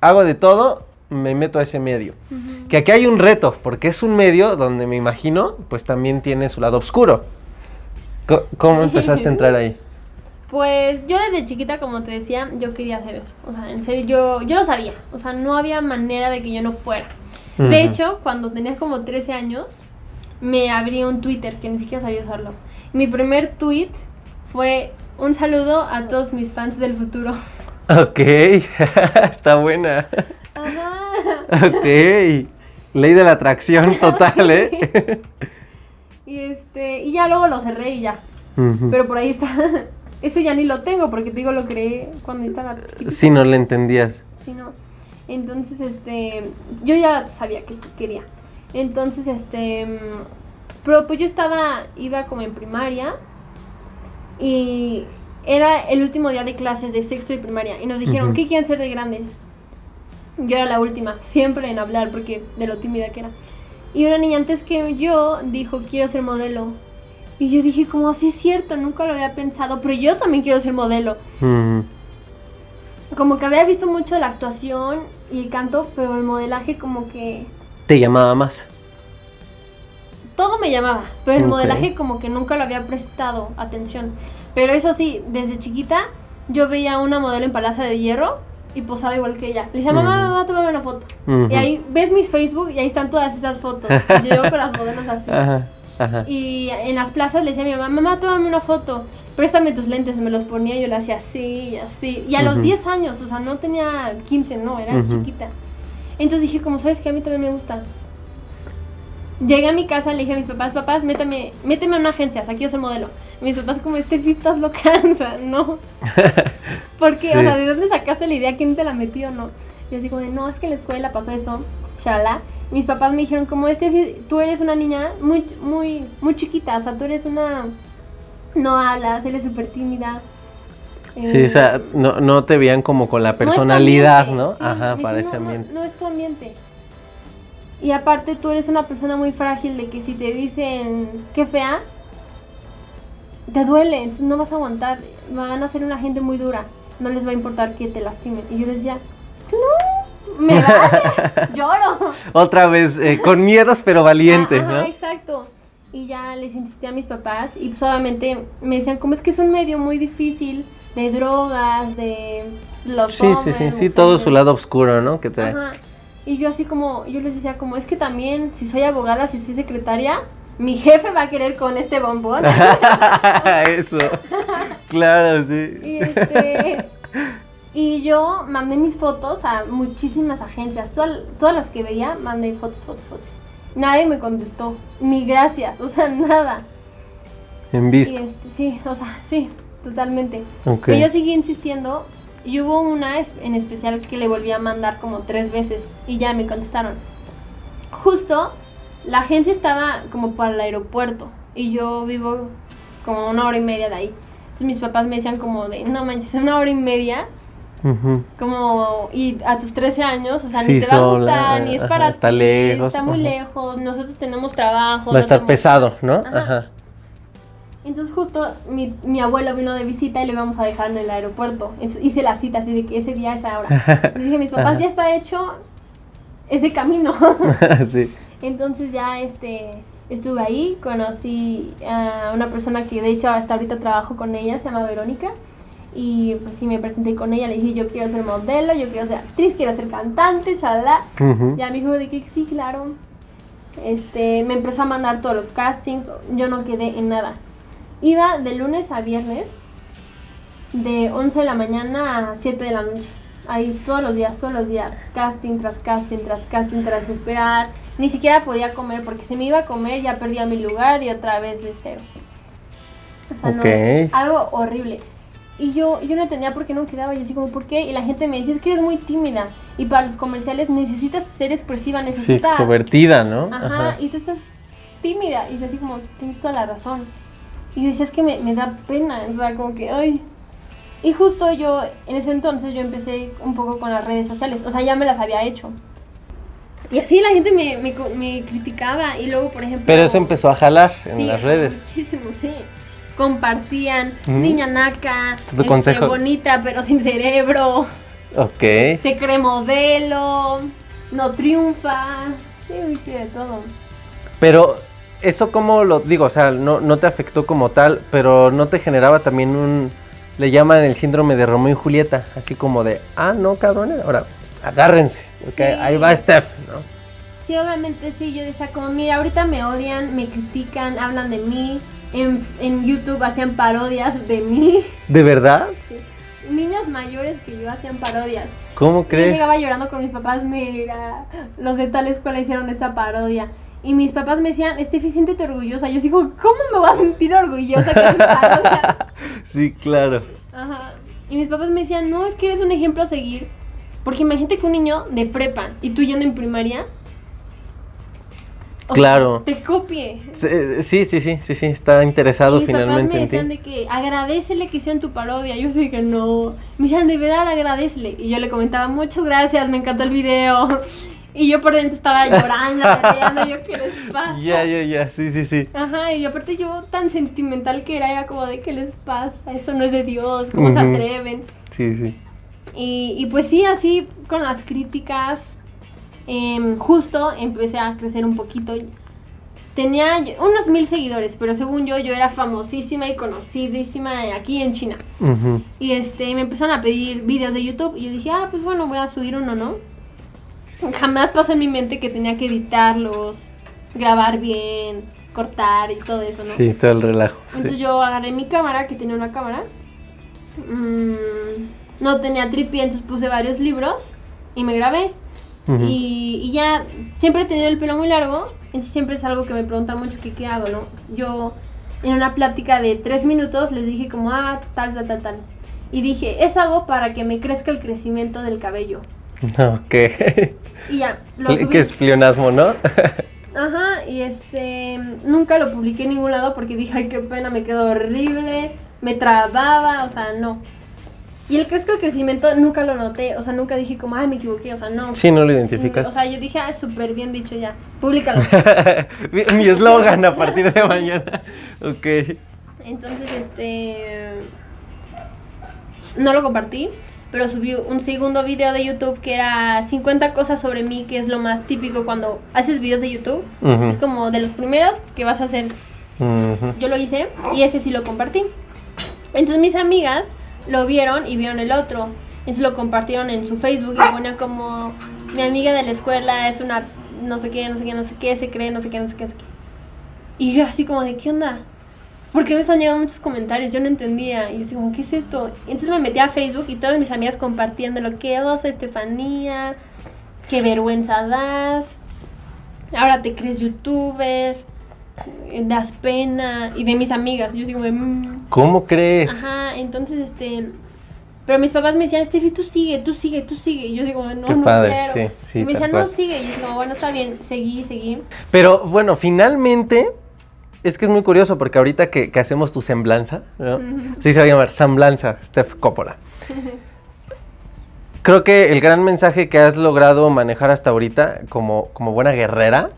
hago de todo, me meto a ese medio. Que aquí hay un reto, porque es un medio donde me imagino, pues también tiene su lado oscuro. ¿Cómo empezaste a entrar ahí? Pues yo desde chiquita, como te decía, yo quería hacer eso. O sea, en serio, yo, yo lo sabía. O sea, no había manera de que yo no fuera. De hecho, cuando tenía como 13 años, me abrí un Twitter que ni siquiera sabía usarlo. Mi primer tweet fue un saludo a todos mis fans del futuro. Ok, está buena. Ajá. Ok, ley de la atracción total, ¿eh? y este, y ya luego lo cerré y ya. Pero por ahí está. Ese ya ni lo tengo porque te digo, lo creé cuando estaba. Si no le entendías. Sí, no. Entonces, este. Yo ya sabía que quería. Entonces, este. Pero pues yo estaba. Iba como en primaria. Y era el último día de clases de sexto de primaria. Y nos dijeron, ¿qué quieren ser de grandes? Yo era la última, siempre en hablar, porque de lo tímida que era. Y una niña antes que yo dijo, quiero ser modelo. Y yo dije, como así es cierto, nunca lo había pensado, pero yo también quiero ser modelo. Como que había visto mucho la actuación y el canto, pero el modelaje como que... ¿Te llamaba más? Todo me llamaba, pero el modelaje como que nunca lo había prestado atención. Pero eso sí, desde chiquita yo veía una modelo en Palacio de Hierro y posaba igual que ella. Le decía, mamá, mamá, tómame una foto. Y ahí ves mi Facebook y ahí están todas esas fotos. yo llevo con las modelos así. Y en las plazas le decía a mi mamá, mamá, tómame una foto, préstame tus lentes, me los ponía y yo le hacía así y así. Y a los 10 años, o sea, no tenía 15, no, era chiquita. Entonces dije, como sabes que a mí también me gusta. Llegué a mi casa, le dije a mis papás, papás, méteme, méteme a una agencia, o sea, quiero ser modelo. mis papás como, este sí estás loca, o sea, no. Porque, o sea, ¿de dónde sacaste la idea? ¿Quién te la metió? No. Y así como de, no, es que en la escuela pasó esto, shala. Mis papás me dijeron, como este, tú eres una niña muy, muy, muy chiquita, o sea, tú eres una, no hablas, eres súper tímida. Sí, o sea, no, no te veían como con la personalidad, ¿no? Ajá, para ese ambiente. No, es tu ambiente. Y aparte tú eres una persona muy frágil de que si te dicen qué fea, te duele, entonces no vas a aguantar. Van a ser una gente muy dura. No les va a importar que te lastimen. Y yo les decía, no, me vale, lloro. Otra vez, eh, con miedos pero valiente, ¿no? exacto. Y ya les insistí a mis papás y solamente pues, me decían, como es que es un medio muy difícil de drogas, de los Sí, sí, sí, sí, todo su lado oscuro, ¿no? Que te... Ajá. Y yo así como, yo les decía como, es que también si soy abogada, si soy secretaria, mi jefe va a querer con este bombón. Eso. claro, sí. Y este, y yo mandé mis fotos a muchísimas agencias. Todas, las que veía, mandé fotos, fotos, fotos. Nadie me contestó. Ni gracias. O sea, nada. En vista. Este, sí, o sea, sí, totalmente. Okay. Y yo seguí insistiendo. Y hubo una en especial que le volví a mandar como tres veces. Y ya me contestaron. Justo, la agencia estaba como para el aeropuerto. Y yo vivo como una hora y media de ahí. Entonces mis papás me decían como de, no manches, una hora y media Ujú. Como, y a tus 13 años, o sea, Sí, ni te va a gustar, ni es ajá, para está ti, lejos, está muy ajá. lejos, nosotros tenemos trabajo. Va a estar tenemos- pesado, ¿no? Ajá. Ajá. Entonces justo mi, mi abuelo vino de visita y lo íbamos a dejar en el aeropuerto. Entonces, hice la cita así de que ese día, esa hora. Les dije a mis papás, ya está hecho ese camino. sí. Entonces ya este estuve ahí, conocí a una persona que de hecho hasta ahorita trabajo con ella, se llama Verónica. Y pues sí, me presenté con ella, le dije, yo quiero ser modelo, yo quiero ser actriz, quiero ser cantante, shalala. Ya me dijo de que sí, claro. Este, me empezó a mandar todos los castings, yo no quedé en nada. Iba de lunes a viernes, de 11 de la mañana a 7 de la noche. Ahí todos los días, todos los días. Casting tras casting, tras casting, tras esperar. Ni siquiera podía comer porque si me iba a comer ya perdía mi lugar y otra vez de cero. O sea, no, algo horrible. Y yo, yo no entendía por qué no quedaba. Yo así como, ¿por qué? Y la gente me decía, es que eres muy tímida. Y para los comerciales necesitas ser expresiva, Sí, necesitas... extrovertida, ¿no? Ajá, y tú estás tímida. Y yo así como, tienes toda la razón. Y yo decía, es que me, me da pena. O sea, como que, ay... Y justo yo, en ese entonces, yo empecé un poco con las redes sociales. O sea, ya me las había hecho. Y así la gente me, me, co- me criticaba. Y luego, por ejemplo... Pero eso empezó a jalar en Sí, las redes. Muchísimo, sí. Compartían, Ujú. niña naca, Tu este, consejo. bonita pero sin cerebro, Ok. se cree modelo, no triunfa. Sí, uy, sí, de todo. Pero eso como lo digo, o sea, no, no te afectó como tal, pero no te generaba también un, le llaman el síndrome de Romeo y Julieta, así como de, ah, no, cabrones, ahora agárrense, Sí. ahí va Steph, ¿no? Sí, obviamente sí, yo decía como, mira, ahorita me odian, me critican, hablan de mí. En, en YouTube hacían parodias de mí. ¿De verdad? Sí. Niños mayores que yo hacían parodias. ¿Cómo Y Yo crees? llegaba llorando con mis papás, mira, los de tal escuela hicieron esta parodia. Y mis papás me decían, Estefi, siéntete orgullosa. Yo digo, ¿cómo me voy a sentir orgullosa que? Sí, claro. Ajá. Y mis papás me decían, no, es que eres un ejemplo a seguir. Porque imagínate que un niño de prepa y tú yendo en primaria. o sea, Claro. te copie. Sí, sí, sí, sí, sí, está interesado Y mis papás finalmente me en ti. de que agradecele que hicieron tu parodia. Yo sé que no. Me decían, de verdad, agradecele. Y yo le comentaba, muchas gracias, me encantó el video. Y yo por dentro estaba llorando, yo, ¿qué les pasa? Ya, ya, ya, sí, sí, sí. Ajá, y aparte yo tan sentimental que era, era como de, ¿qué les pasa? Eso no es de Dios, ¿cómo se atreven? Sí, sí. Y, y pues sí, así con las críticas, em, justo empecé a crecer un poquito. Tenía unos mil seguidores, pero según yo, yo era famosísima y conocidísima aquí en China. Y este, me empezaron a pedir videos de YouTube y yo dije, ah, pues bueno, voy a subir uno, ¿no? Jamás pasó en mi mente que tenía que editarlos, grabar bien, cortar y todo eso, ¿no? Sí, todo el relajo. sí. Entonces yo agarré mi cámara, que tenía una cámara. mm, no tenía tripié, entonces puse varios libros y me grabé. Ujú. y, y ya siempre he tenido el pelo muy largo, entonces siempre es algo que me preguntan mucho que qué hago, ¿no? Yo en una plática de tres minutos les dije como, ah, tal, tal, tal, tal. Y dije, es algo para que me crezca el crecimiento del cabello. Ok. Y ya, lo subí. que es pleonasmo, ¿no? Ajá, y este, nunca lo publiqué en ningún lado porque dije, ay, qué pena, me quedó horrible, me trababa, o sea, no. Y el crezco el crecimiento nunca lo noté, o sea, nunca dije como, ay, me equivoqué, o sea, no. sí, no lo identificas. O sea, yo dije, ah, súper bien dicho ya, públicalo. mi eslogan a partir de mañana. Ok. Entonces, este, no lo compartí, pero subí un segundo video de YouTube que era 50 cosas sobre mí, que es lo más típico cuando haces videos de YouTube. Ujú. Es como de los primeros que vas a hacer Ujú. Yo lo hice y ese sí lo compartí. Entonces mis amigas lo vieron y vieron el otro. Entonces lo compartieron en su Facebook y ponían como mi amiga de la escuela es una no sé qué, no sé qué, no sé qué, se cree, no sé qué, no sé qué, no sé qué. Y yo así como de, ¿qué onda? ¿Por qué me están llegando muchos comentarios? Yo no entendía. Y yo como, ¿qué es esto? Y entonces me metí a Facebook y todas mis amigas compartiendo lo que osa, Estefanía, qué vergüenza das. Ahora te crees youtuber, eh, das pena. Y de mis amigas. Yo así como de, "Mm". ¿Cómo crees? Ajá, entonces este. Pero mis papás me decían, Steffi, tú sigue, tú sigue, tú sigue. Y yo digo, no, Qué no padre, quiero. sí, sí, y me decían, no, sigue. Y yo como, bueno, está bien, seguí, seguí. Pero bueno, finalmente, es que es muy curioso porque ahorita que, que hacemos tu semblanza, ¿no? Sí se va a llamar semblanza, Steph Coppola. creo que el gran mensaje que has logrado manejar hasta ahorita como, como buena guerrera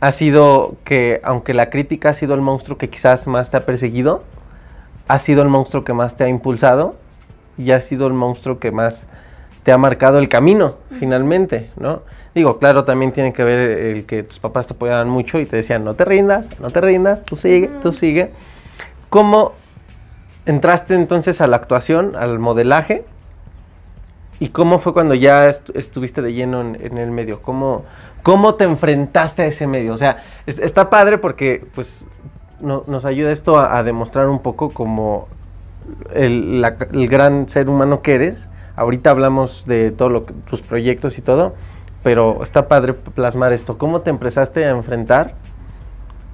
ha sido que aunque la crítica ha sido el monstruo que quizás más te ha perseguido, ha sido el monstruo que más te ha impulsado y ha sido el monstruo que más te ha marcado el camino, finalmente, ¿no? Digo, claro, también tiene que ver el que tus papás te apoyaban mucho y te decían, no te rindas, no te rindas, tú sigue, tú sigue. ¿Cómo entraste entonces a la actuación, al modelaje? ¿Y cómo fue cuando ya estuviste de lleno en, el medio? ¿Cómo, ¿Cómo te enfrentaste a ese medio? O sea, está padre porque pues nos ayuda esto a, demostrar un poco como el, gran ser humano que eres. Ahorita hablamos de todos tus proyectos y todo, pero está padre plasmar esto. ¿Cómo te empezaste a enfrentar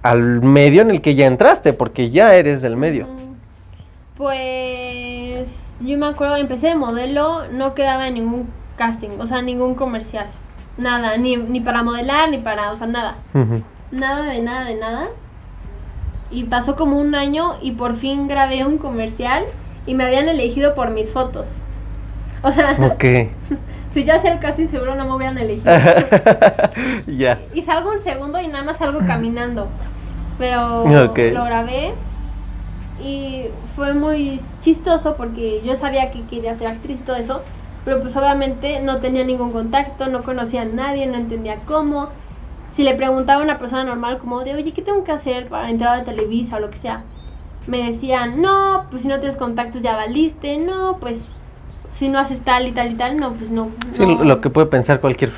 al medio en el que ya entraste? Porque ya eres del medio. Pues yo me acuerdo, empecé de modelo, no quedaba en ningún casting, o sea, ningún comercial. Nada, ni, ni para modelar, ni para, o sea, nada. Nada de nada de nada. Y pasó como un año y por fin grabé un comercial y me habían elegido por mis fotos. O sea, si yo hacía el casting seguro no me hubieran elegido. Ya. Y salgo un segundo y nada más salgo caminando. Pero lo grabé y fue muy chistoso porque yo sabía que quería ser actriz y todo eso, pero pues obviamente no tenía ningún contacto, no conocía a nadie, no entendía cómo. Si le preguntaba a una persona normal como de, oye, ¿qué tengo que hacer para entrar a Televisa o lo que sea? Me decían, no, pues si no tienes contactos ya valiste, no, pues si no haces tal y tal y tal, no, pues no. Sí, lo que puede pensar cualquier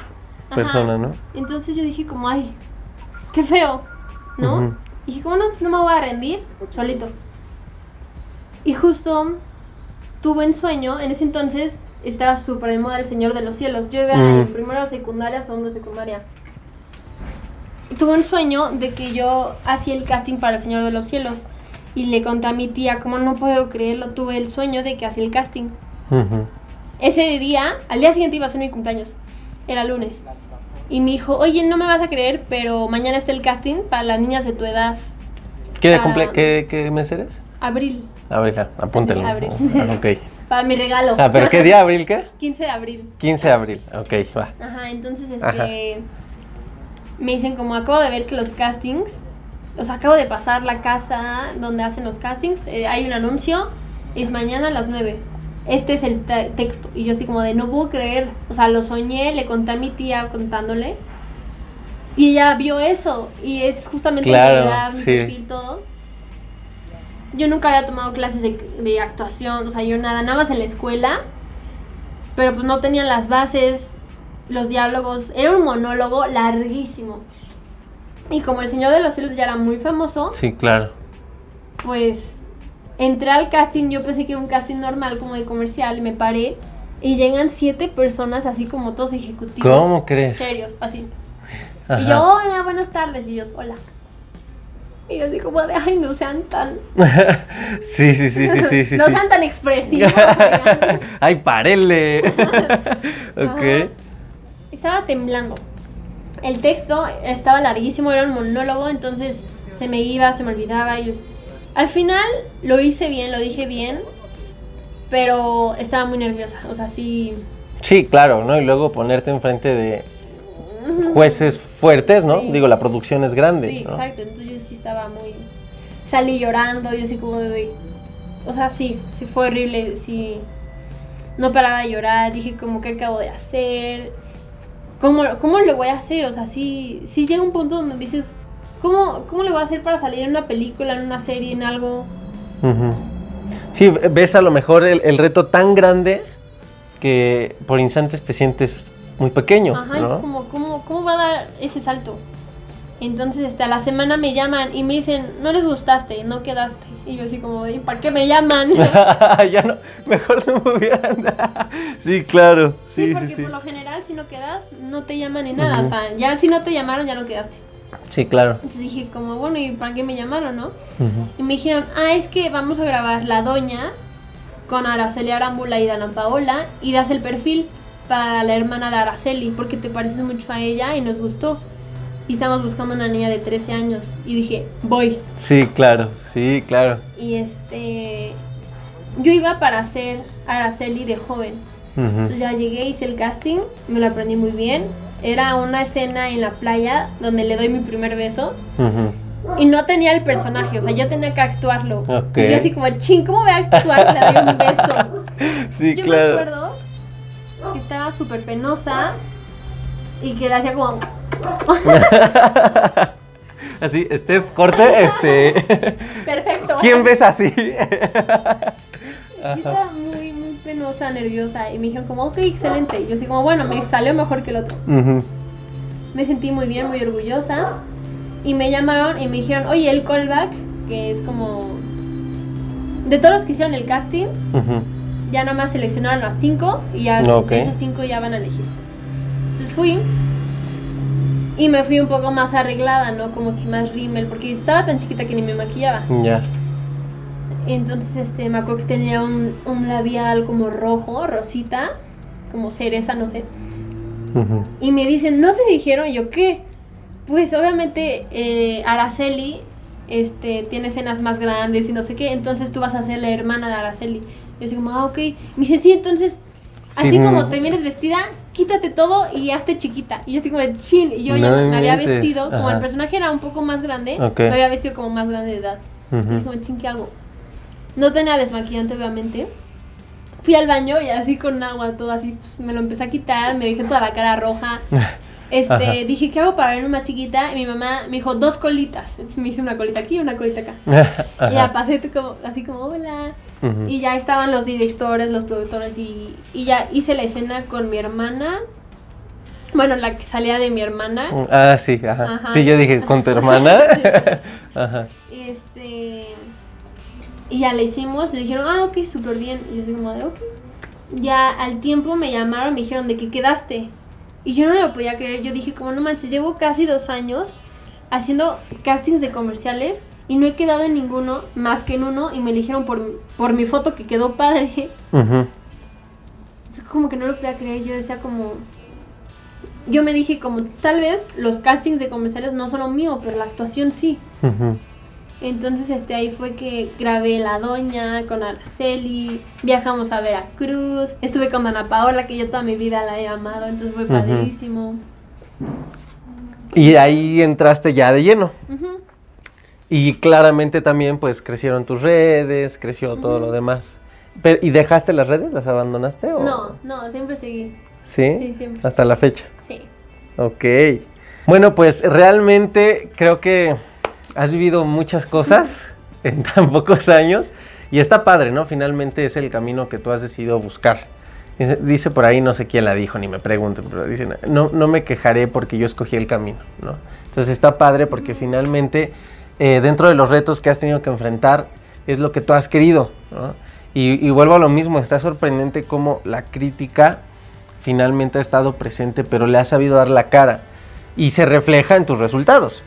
persona, ¿no? Entonces yo dije como, ay, qué feo, ¿no? Y dije como, no, no me voy a rendir, solito. Y justo tuve un sueño, en ese entonces estaba súper de moda el Señor de los Cielos. Yo iba en primero secundaria, segundo secundaria. Tuve un sueño de que yo hacía el casting para el Señor de los Cielos. Y le conté a mi tía, como no puedo creerlo, tuve el sueño de que hacía el casting. Ese día, al día siguiente iba a ser mi cumpleaños. Era lunes. Y me dijo, oye, no me vas a creer, pero mañana está el casting para las niñas de tu edad. ¿Qué, cumple ¿qué, qué mes eres? Abril. Abril, apúntelo. Abril. Ah, ok. Para mi regalo. Ah, pero ¿qué día abril qué? 15 de abril. 15 de abril, ok, va. Ajá, entonces este. Me dicen, como acabo de ver que los castings. O sea, acabo de pasar la casa donde hacen los castings. Eh, hay un anuncio. Es mañana a las 9. Este es el texto. Y yo así como de no puedo creer. O sea, lo soñé, le conté a mi tía contándole. Y ella vio eso. Y es justamente claro, mi perfil todo yo nunca había tomado clases de, actuación, o sea, yo nada, nada más en la escuela, pero pues no tenía las bases, los diálogos, era un monólogo larguísimo. Y como el Señor de los Cielos ya era muy famoso, sí, claro. Pues entré al casting, yo pensé que era un casting normal como de comercial, me paré y llegan siete personas así como todos ejecutivos. ¿Cómo crees? Serios, así. Y yo, hola, buenas tardes, y ellos, hola. Y yo así como de, ay, no sean tan... sí, sí, sí, sí, sí. no sean tan expresivos. ay, párele. ok. Estaba temblando. El texto estaba larguísimo, era un monólogo, entonces se me iba, se me olvidaba. Y Al final lo hice bien, lo dije bien, pero estaba muy nerviosa. O sea, sí... Sí, claro, ¿no? Y luego ponerte enfrente de jueces fuertes, ¿no? Digo, la producción es grande. Sí, exacto. Entonces yo sí estaba muy. Salí llorando, yo así como de. O sea, sí, sí fue horrible, sí. No paraba de llorar, dije como que acabo de hacer. ¿Cómo, ¿Cómo le voy a hacer? O sea, sí, sí llega un punto donde dices, ¿cómo, ¿cómo le voy a hacer para salir en una película, en una serie, en algo? Sí, ves a lo mejor el, el reto tan grande que por instantes te sientes muy pequeño. Ajá, es como, ¿cómo, ¿cómo va a dar ese salto? Entonces, este, a la semana me llaman y me dicen, no les gustaste, no quedaste. Y yo así como, ¿y para qué me llaman? ya no, mejor no me hubieran. sí, claro. Sí, sí, porque por lo general, si no quedas, no te llaman ni nada. O sea, ya si no te llamaron, ya no quedaste. Sí, claro. Entonces dije, como, bueno, ¿y para qué me llamaron, no? Y me dijeron, ah, es que vamos a grabar La Doña con Araceli Arámbula y Dana Paola y das el perfil para la hermana de Araceli, porque te pareces mucho a ella y nos gustó. Y estamos buscando una niña de 13 años. Y dije, voy. Sí, claro, sí, claro. Y este. Yo iba para ser Araceli de joven. Entonces ya llegué, hice el casting, me lo aprendí muy bien. Era una escena en la playa donde le doy mi primer beso. Y no tenía el personaje, o sea, yo tenía que actuarlo. Y yo así como, ching, ¿cómo voy a actuar le doy un beso? Sí, yo me claro. acuerdo que estaba súper penosa y que le hacía como... Así, Steph, corte, este. Perfecto. ¿Quién ves así? Yo estaba muy penosa, nerviosa y me dijeron como, ok, excelente. Y yo así como, bueno, me salió mejor que el otro. Ujú. Me sentí muy bien, muy orgullosa. Y me llamaron y me dijeron, oye, el callback, que es como... De todos los que hicieron el casting, Ujú. ya nada más seleccionaron a cinco y ya Ok. de esos cinco ya van a elegir. Entonces fui y me fui un poco más arreglada, ¿no? Como que más rímel, porque estaba tan chiquita que ni me maquillaba. Ya. Entonces, este, me acuerdo que tenía un, un labial como rojo, rosita, como cereza, no sé. Y me dicen, ¿no te dijeron Y yo qué? Pues obviamente eh, Araceli este, tiene escenas más grandes y no sé qué, entonces tú vas a ser la hermana de Araceli. Yo así como, ah, ok. Me dice, sí, entonces, así Sí, como te vienes vestida, quítate todo y hazte chiquita. Y yo así como, chin, y yo ya No me había vestido, como el personaje era un poco más grande, Ok. me había vestido como más grande de edad. Y Ujú. dije, como, chin, ¿qué hago? No tenía desmaquillante, obviamente. Fui al baño y así con agua, todo así, pues, me lo empecé a quitar, me dejé toda la cara roja. Este, Ajá. dije, ¿qué hago para verme más chiquita? Y mi mamá me dijo, dos colitas. Entonces me hice una colita aquí y una colita acá. Y ya pasé como, así como, hola. Y ya estaban los directores, los productores y, y ya hice la escena con mi hermana. Bueno, la que salía de mi hermana. Ah, sí, ajá. Ajá. Sí, yo dije, ¿con tu hermana? Ajá. Este. Y ya le hicimos, le dijeron, ah, ok, súper bien. Y yo así como de, ok. Ya al tiempo me llamaron, me dijeron de que quedaste. Y yo no lo podía creer. Yo dije, como no manches, llevo casi dos años haciendo castings de comerciales y no he quedado en ninguno más que en uno. Y me eligieron por, por mi foto que quedó padre. Entonces, como que no lo podía creer. Yo decía, como. Yo me dije, como tal vez los castings de comerciales no son lo mío, pero la actuación sí. Ujú. Entonces este ahí fue que grabé La Doña con Araceli, viajamos a Veracruz, estuve con Ana Paola que yo toda mi vida la he amado, entonces fue padrísimo. Y ahí entraste ya de lleno. Y claramente también pues crecieron tus redes, creció todo lo demás. Pero, ¿Y dejaste las redes? ¿Las abandonaste? O? No, no, siempre seguí. ¿Sí? Sí, siempre. Hasta la fecha. Sí. Ok. Bueno, pues realmente creo que has vivido muchas cosas en tan pocos años y está padre, ¿no? Finalmente es el camino que tú has decidido buscar. Dice, dice por ahí, no sé quién la dijo, ni me pregunten, pero dicen, no, no me quejaré porque yo escogí el camino, ¿no? Entonces está padre porque finalmente eh, dentro de los retos que has tenido que enfrentar es lo que tú has querido, ¿no? Y, y vuelvo a lo mismo, está sorprendente cómo la crítica finalmente ha estado presente, pero le has sabido dar la cara y se refleja en tus resultados.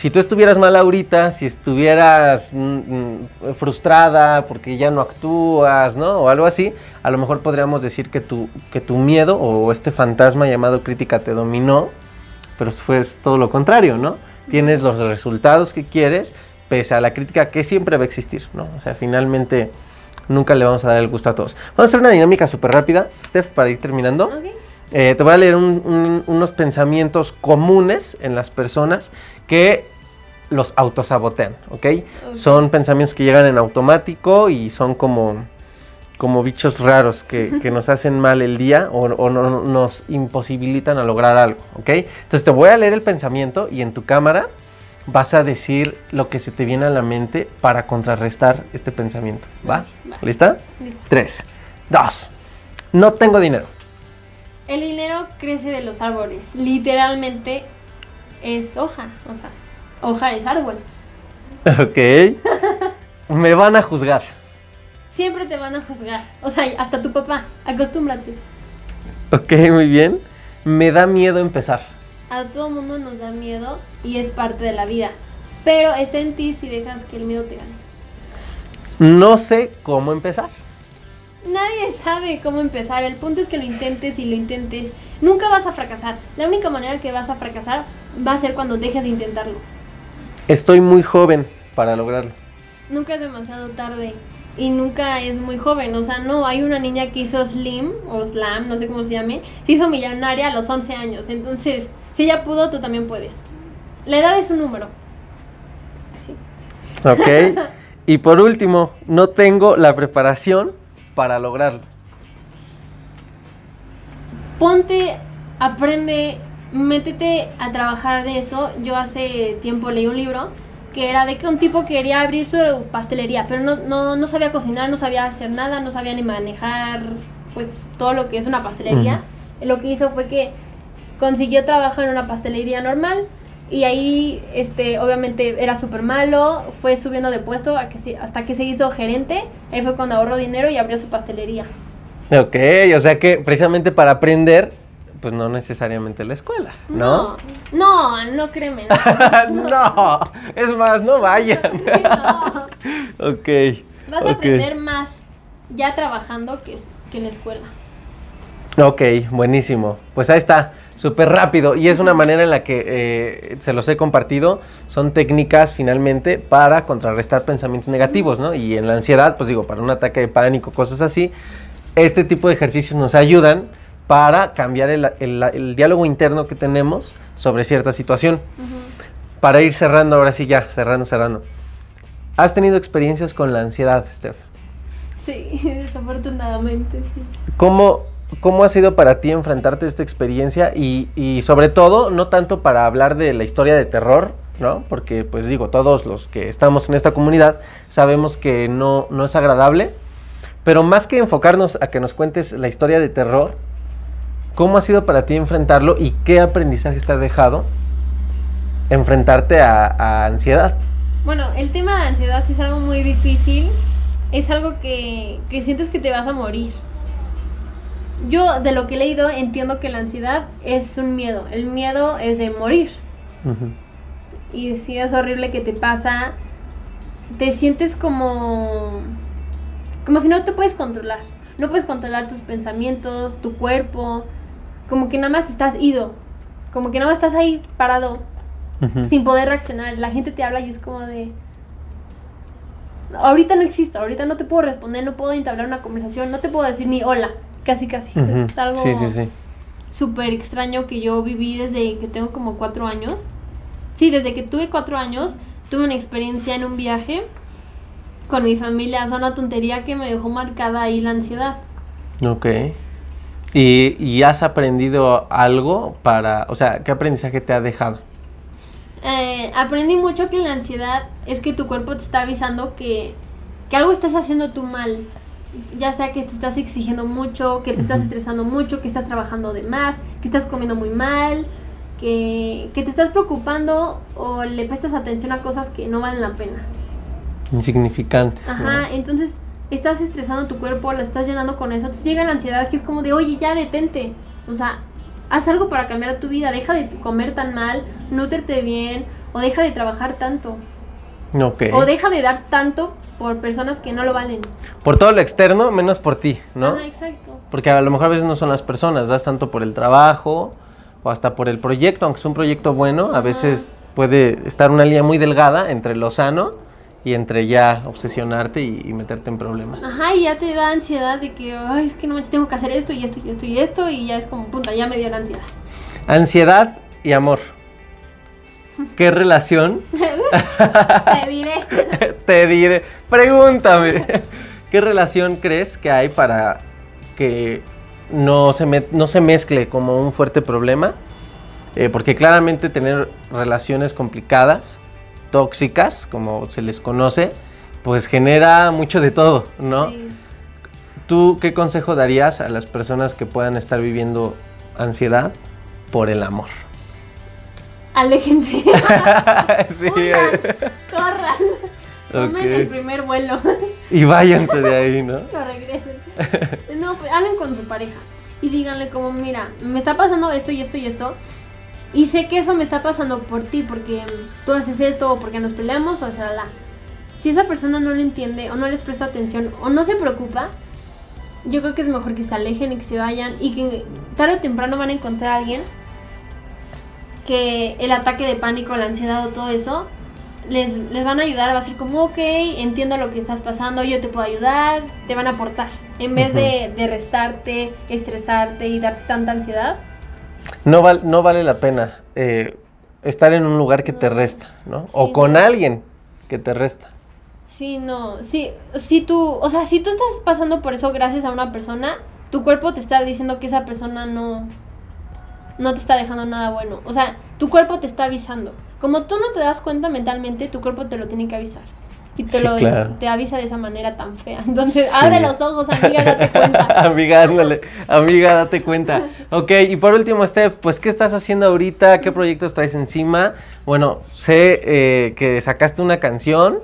Si tú estuvieras mal ahorita, si estuvieras mm, mm, frustrada porque ya no actúas, ¿no? O algo así, a lo mejor podríamos decir que tu, que tu miedo o este fantasma llamado crítica te dominó, pero fue todo lo contrario, ¿no? Tienes los resultados que quieres, pese a la crítica que siempre va a existir, ¿no? O sea, finalmente nunca le vamos a dar el gusto a todos. Vamos a hacer una dinámica súper rápida, Steph, para ir terminando. Ok. Eh, te voy a leer un- un- unos pensamientos comunes en las personas que los autosabotean, ¿ok? Ok. Son pensamientos que llegan en automático y son como, como bichos raros que, que nos hacen mal el día o, o no- nos imposibilitan a lograr algo, ¿ok? Entonces te voy a leer el pensamiento y en tu cámara vas a decir lo que se te viene a la mente para contrarrestar este pensamiento, ¿va? ¿Lista? Listo. Tres, dos, no tengo dinero. El dinero crece de los árboles. Literalmente es hoja. O sea, hoja es árbol. Ok. Me van a juzgar. Siempre te van a juzgar. O sea, hasta tu papá. Acostúmbrate. Ok, muy bien. Me da miedo empezar. A todo mundo nos da miedo y es parte de la vida. Pero está en ti si dejas que el miedo te gane. No sé cómo empezar. Nadie sabe cómo empezar. El punto es que lo intentes y lo intentes. Nunca vas a fracasar. La única manera que vas a fracasar va a ser cuando dejes de intentarlo. Estoy muy joven para lograrlo. Nunca es demasiado tarde. y nunca es muy joven. O sea, no, hay una niña que hizo Slim o Slam, no sé cómo se llame, se hizo millonaria a los 11 años. Entonces, si ella pudo, tú también puedes. La edad es un número. Sí. Ok. y por último, no tengo la preparación para lograrlo. Ponte, aprende, métete a trabajar de eso. Yo hace tiempo leí un libro que era de que un tipo quería abrir su pastelería, pero no, no, no sabía cocinar, no sabía hacer nada, no sabía ni manejar pues todo lo que es una pastelería. Lo que hizo fue que consiguió trabajo en una pastelería normal y ahí este obviamente era súper malo, fue subiendo de puesto a que hasta que se hizo gerente, ahí fue cuando ahorró dinero y abrió su pastelería. Ok, o sea que precisamente para aprender pues no necesariamente la escuela, ¿no? No, no, no créeme. No, es más, no vayan. no. Ok. Vas a aprender más ya trabajando que, que en la escuela. Ok, buenísimo. Pues ahí está, súper rápido. Y es una manera en la que eh, se los he compartido. Son técnicas finalmente para contrarrestar pensamientos negativos, ¿no? Y en la ansiedad, pues digo, para un ataque de pánico, cosas así. Este tipo de ejercicios nos ayudan para cambiar el, diálogo interno que tenemos sobre cierta situación. Para ir cerrando, ahora sí ya, cerrando, cerrando. ¿Has tenido experiencias con la ansiedad, Steph? Sí, desafortunadamente, sí. ¿Cómo, ¿Cómo ha sido para ti enfrentarte a esta experiencia? Y, y, sobre todo, no tanto para hablar de la historia de terror, ¿no? Porque, pues digo, todos los que estamos en esta comunidad sabemos que no, no es agradable. Pero más que enfocarnos a que nos cuentes la historia de terror, ¿Cómo ha sido para ti enfrentarlo y qué aprendizaje te ha dejado enfrentarte a, ansiedad? Bueno, el tema de ansiedad sí es algo muy difícil. Es algo que, sientes que te vas a morir. Yo de lo que he leído entiendo que la ansiedad es un miedo. El miedo es de morir. Y si es horrible que te pasa, te sientes como como si no te puedes controlar. No puedes controlar tus pensamientos, tu cuerpo, como que nada más estás ido, como que nada más estás ahí parado, sin poder reaccionar. La gente te habla y es como de... Ahorita no existe, ahorita no te puedo responder, no puedo entablar una conversación, no te puedo decir ni hola, casi casi. Es algo súper extraño que yo viví desde que tengo como cuatro años. Sí, desde que tuve cuatro años, tuve una experiencia en un viaje con mi familia. Es una tontería que me dejó marcada ahí la ansiedad. Ok. ¿Y, has aprendido algo para, o sea, qué aprendizaje te ha dejado? Eh, aprendí mucho que la ansiedad es que tu cuerpo te está avisando que, algo estás haciendo tú mal. Ya sea que te estás exigiendo mucho, que te estás estresando mucho, que estás trabajando de más, que estás comiendo muy mal, que, que te estás preocupando o le prestas atención a cosas que no valen la pena. Insignificantes. Ajá, entonces estás estresando tu cuerpo, la estás llenando con eso. Entonces llega la ansiedad que es como de, oye, ya detente. O sea, haz algo para cambiar tu vida. Deja de comer tan mal, nútrete bien, o deja de trabajar tanto. Okay. O deja de dar tanto por personas que no lo valen. Por todo lo externo, menos por ti, ¿no? Ah, exacto. Porque a lo mejor a veces no son las personas, das tanto por el trabajo o hasta por el proyecto, aunque es un proyecto bueno, a veces puede estar una línea muy delgada entre lo sano y entre ya obsesionarte y, meterte en problemas. Ajá, y ya te da ansiedad de que, ay, es que no manches, tengo que hacer esto y esto y esto y esto, y ya es como, punta, ya me dio la ansiedad. Ansiedad y amor. ¿Qué relación? te diré. te diré. Pregúntame. ¿Qué relación crees que hay para que no se, no se mezcle como un fuerte problema? Eh, porque claramente tener relaciones complicadas tóxicas, como se les conoce, pues genera mucho de todo, ¿no? ¿Tú qué consejo darías a las personas que puedan estar viviendo ansiedad por el amor? Aléjense. sí. corran. Tomen el primer vuelo. y váyanse de ahí, ¿no? No regresen. No, pues hablen con su pareja y díganle como, mira, me está pasando esto y esto y esto y sé que eso me está pasando por ti, porque tú haces esto, o porque nos peleamos, o sea, la. Si esa persona no lo entiende, o no les presta atención, o no se preocupa, yo creo que es mejor que se alejen y que se vayan, y que tarde o temprano van a encontrar a alguien que el ataque de pánico, la ansiedad o todo eso les, les van a ayudar, va a ser como, ok, entiendo lo que estás pasando, yo te puedo ayudar, te van a aportar. En vez de, de restarte, estresarte y dar tanta ansiedad. No, val- no vale la pena eh, estar en un lugar que te resta, ¿no? o con no. alguien que te resta. Sí, no, sí, si tú, o sea, si tú estás pasando por eso gracias a una persona, tu cuerpo te está diciendo que esa persona no, no te está dejando nada bueno. O sea, tu cuerpo te está avisando. Como tú no te das cuenta mentalmente, tu cuerpo te lo tiene que avisar. Y te Sí, lo claro. te avisa de esa manera tan fea. Entonces, abre los ojos, amiga, date cuenta. amiga, ándale, amiga, date cuenta. Ok, y por último, Steph, pues, ¿qué estás haciendo ahorita? ¿Qué proyectos traes encima? Bueno, sé eh, que sacaste una canción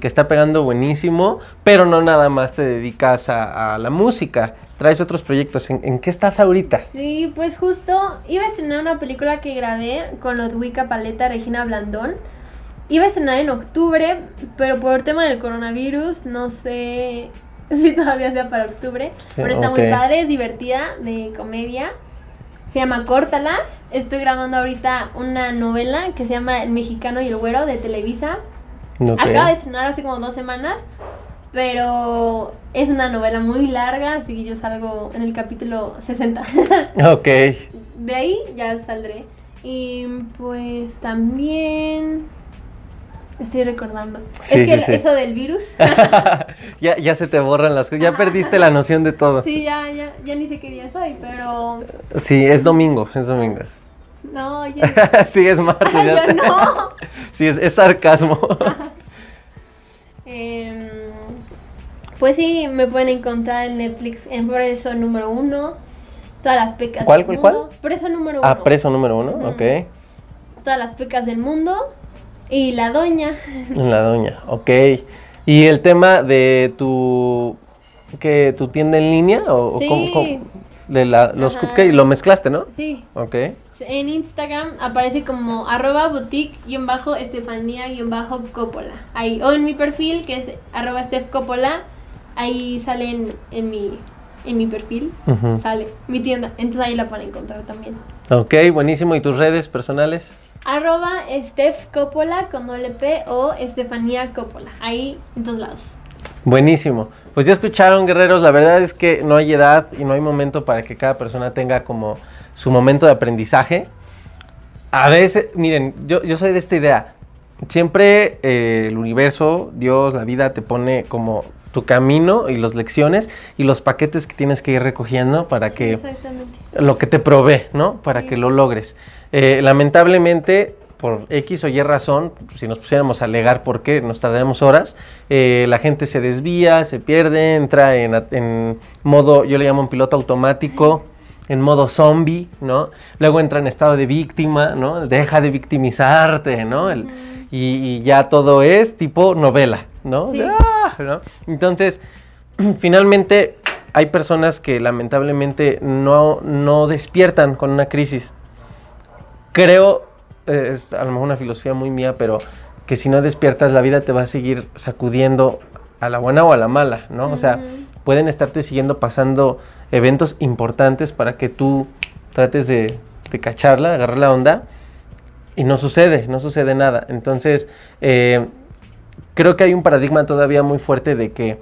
que está pegando buenísimo, pero no nada más te dedicas a, a la música. Traes otros proyectos. ¿En, en qué estás ahorita? Sí, pues justo iba a estrenar una película que grabé con Ludwika Paleta, Regina Blandón. Iba a estrenar en octubre, pero por tema del coronavirus, no sé si todavía sea para octubre. Sí, pero está muy padre, es divertida, de comedia. Se llama Córtalas. Estoy grabando ahorita una novela que se llama El Mexicano y el Güero de Televisa. Ok. Acaba de estrenar hace como dos semanas, pero es una novela muy larga, así que yo salgo en el capítulo 60. Ok. De ahí ya saldré. Y pues también estoy recordando. Sí, es que sí, sí. eso del virus. ya, ya se te borran las cosas, ya perdiste la noción de todo. sí, ya, ya, ya ni sé qué día soy, pero Sí, es domingo, es domingo. no, ya. sí, es martes. ya Yo sé. no. Sí, es, es sarcasmo. Em, pues sí, me pueden encontrar en Netflix en Preso número uno. Todas las pecas ¿Cuál, del cuál, mundo. Preso número uno. ah, preso número uno, Ujú. ok. Todas las pecas del mundo. Y la doña. La doña, ok. ¿Y el tema de tu, que tu tienda en línea? O, o Sí. cómo- cómo? de la, los Ajá. cupcakes, lo mezclaste, ¿no? Sí, Ok. En Instagram aparece como arroba boutique-estefanía-coppola. Ahí, o en mi perfil que es arroba Steph Coppola. Ahí sale en, en mi, en mi perfil. Sale mi tienda. Entonces ahí la pueden encontrar también. Ok, buenísimo. ¿Y tus redes personales? Arroba Steph Coppola con doble P o Estefanía Coppola. Ahí en todos lados. Buenísimo. Pues ya escucharon, guerreros. La verdad es que no hay edad y no hay momento para que cada persona tenga como su momento de aprendizaje. A veces, miren, yo, yo soy de esta idea. Siempre eh, el universo, Dios, la vida te pone como tu camino y las lecciones y los paquetes que tienes que ir recogiendo para Sí, que lo que te provee, ¿no? Para Sí. que lo logres. Eh, lamentablemente, por X o Y razón, si nos pusiéramos a alegar por qué, nos tardamos horas, eh, la gente se desvía, se pierde, entra en modo, yo le llamo un piloto automático, en modo zombie, ¿no? Luego entra en estado de víctima, ¿no? Deja de victimizarte, ¿no? El- y, y ya todo es tipo novela, ¿no? Sí. ¡Ah! ¿no? Entonces, finalmente hay personas que lamentablemente no, no despiertan con una crisis. Creo, eh, es a lo mejor una filosofía muy mía, pero que si no despiertas la vida te va a seguir sacudiendo a la buena o a la mala, ¿no? O sea, pueden estarte siguiendo pasando eventos importantes para que tú trates de, de cacharla, de agarrar la onda y no sucede, no sucede nada. Entonces, eh, creo que hay un paradigma todavía muy fuerte de que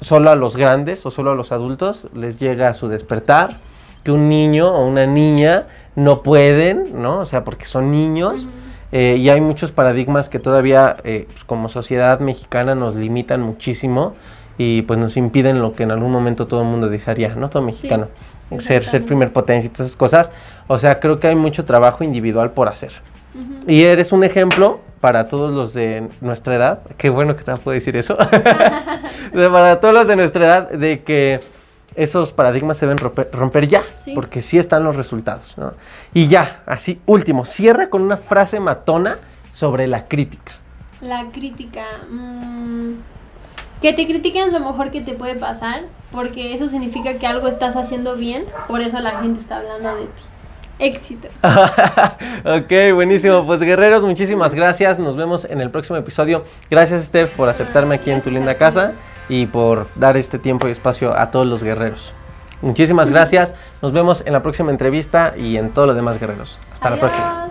solo a los grandes o solo a los adultos les llega su despertar, que un niño o una niña no pueden, ¿no? O sea, porque son niños. Eh, y hay muchos paradigmas que todavía eh, pues, como sociedad mexicana nos limitan muchísimo y pues nos impiden lo que en algún momento todo el mundo desearía, ¿no? Todo mexicano. ser, ser primer potencia y todas esas cosas. O sea, creo que hay mucho trabajo individual por hacer. Y eres un ejemplo para todos los de nuestra edad. Qué bueno que te puedo decir eso. Para todos los de nuestra edad, de que esos paradigmas se deben romper, romper ya. Sí. Porque sí están los resultados. ¿no? Y ya, así, último, cierra con una frase matona sobre la crítica. La crítica. mm, que te critiquen es lo mejor que te puede pasar, porque eso significa que algo estás haciendo bien, por eso la gente está hablando de ti. Éxito. ok, buenísimo. Pues guerreros, muchísimas gracias. Nos vemos en el próximo episodio. Gracias, Steph, por aceptarme aquí en tu linda casa y por dar este tiempo y espacio a todos los guerreros. Muchísimas gracias. Nos vemos en la próxima entrevista y en todo lo demás, guerreros. Hasta la próxima.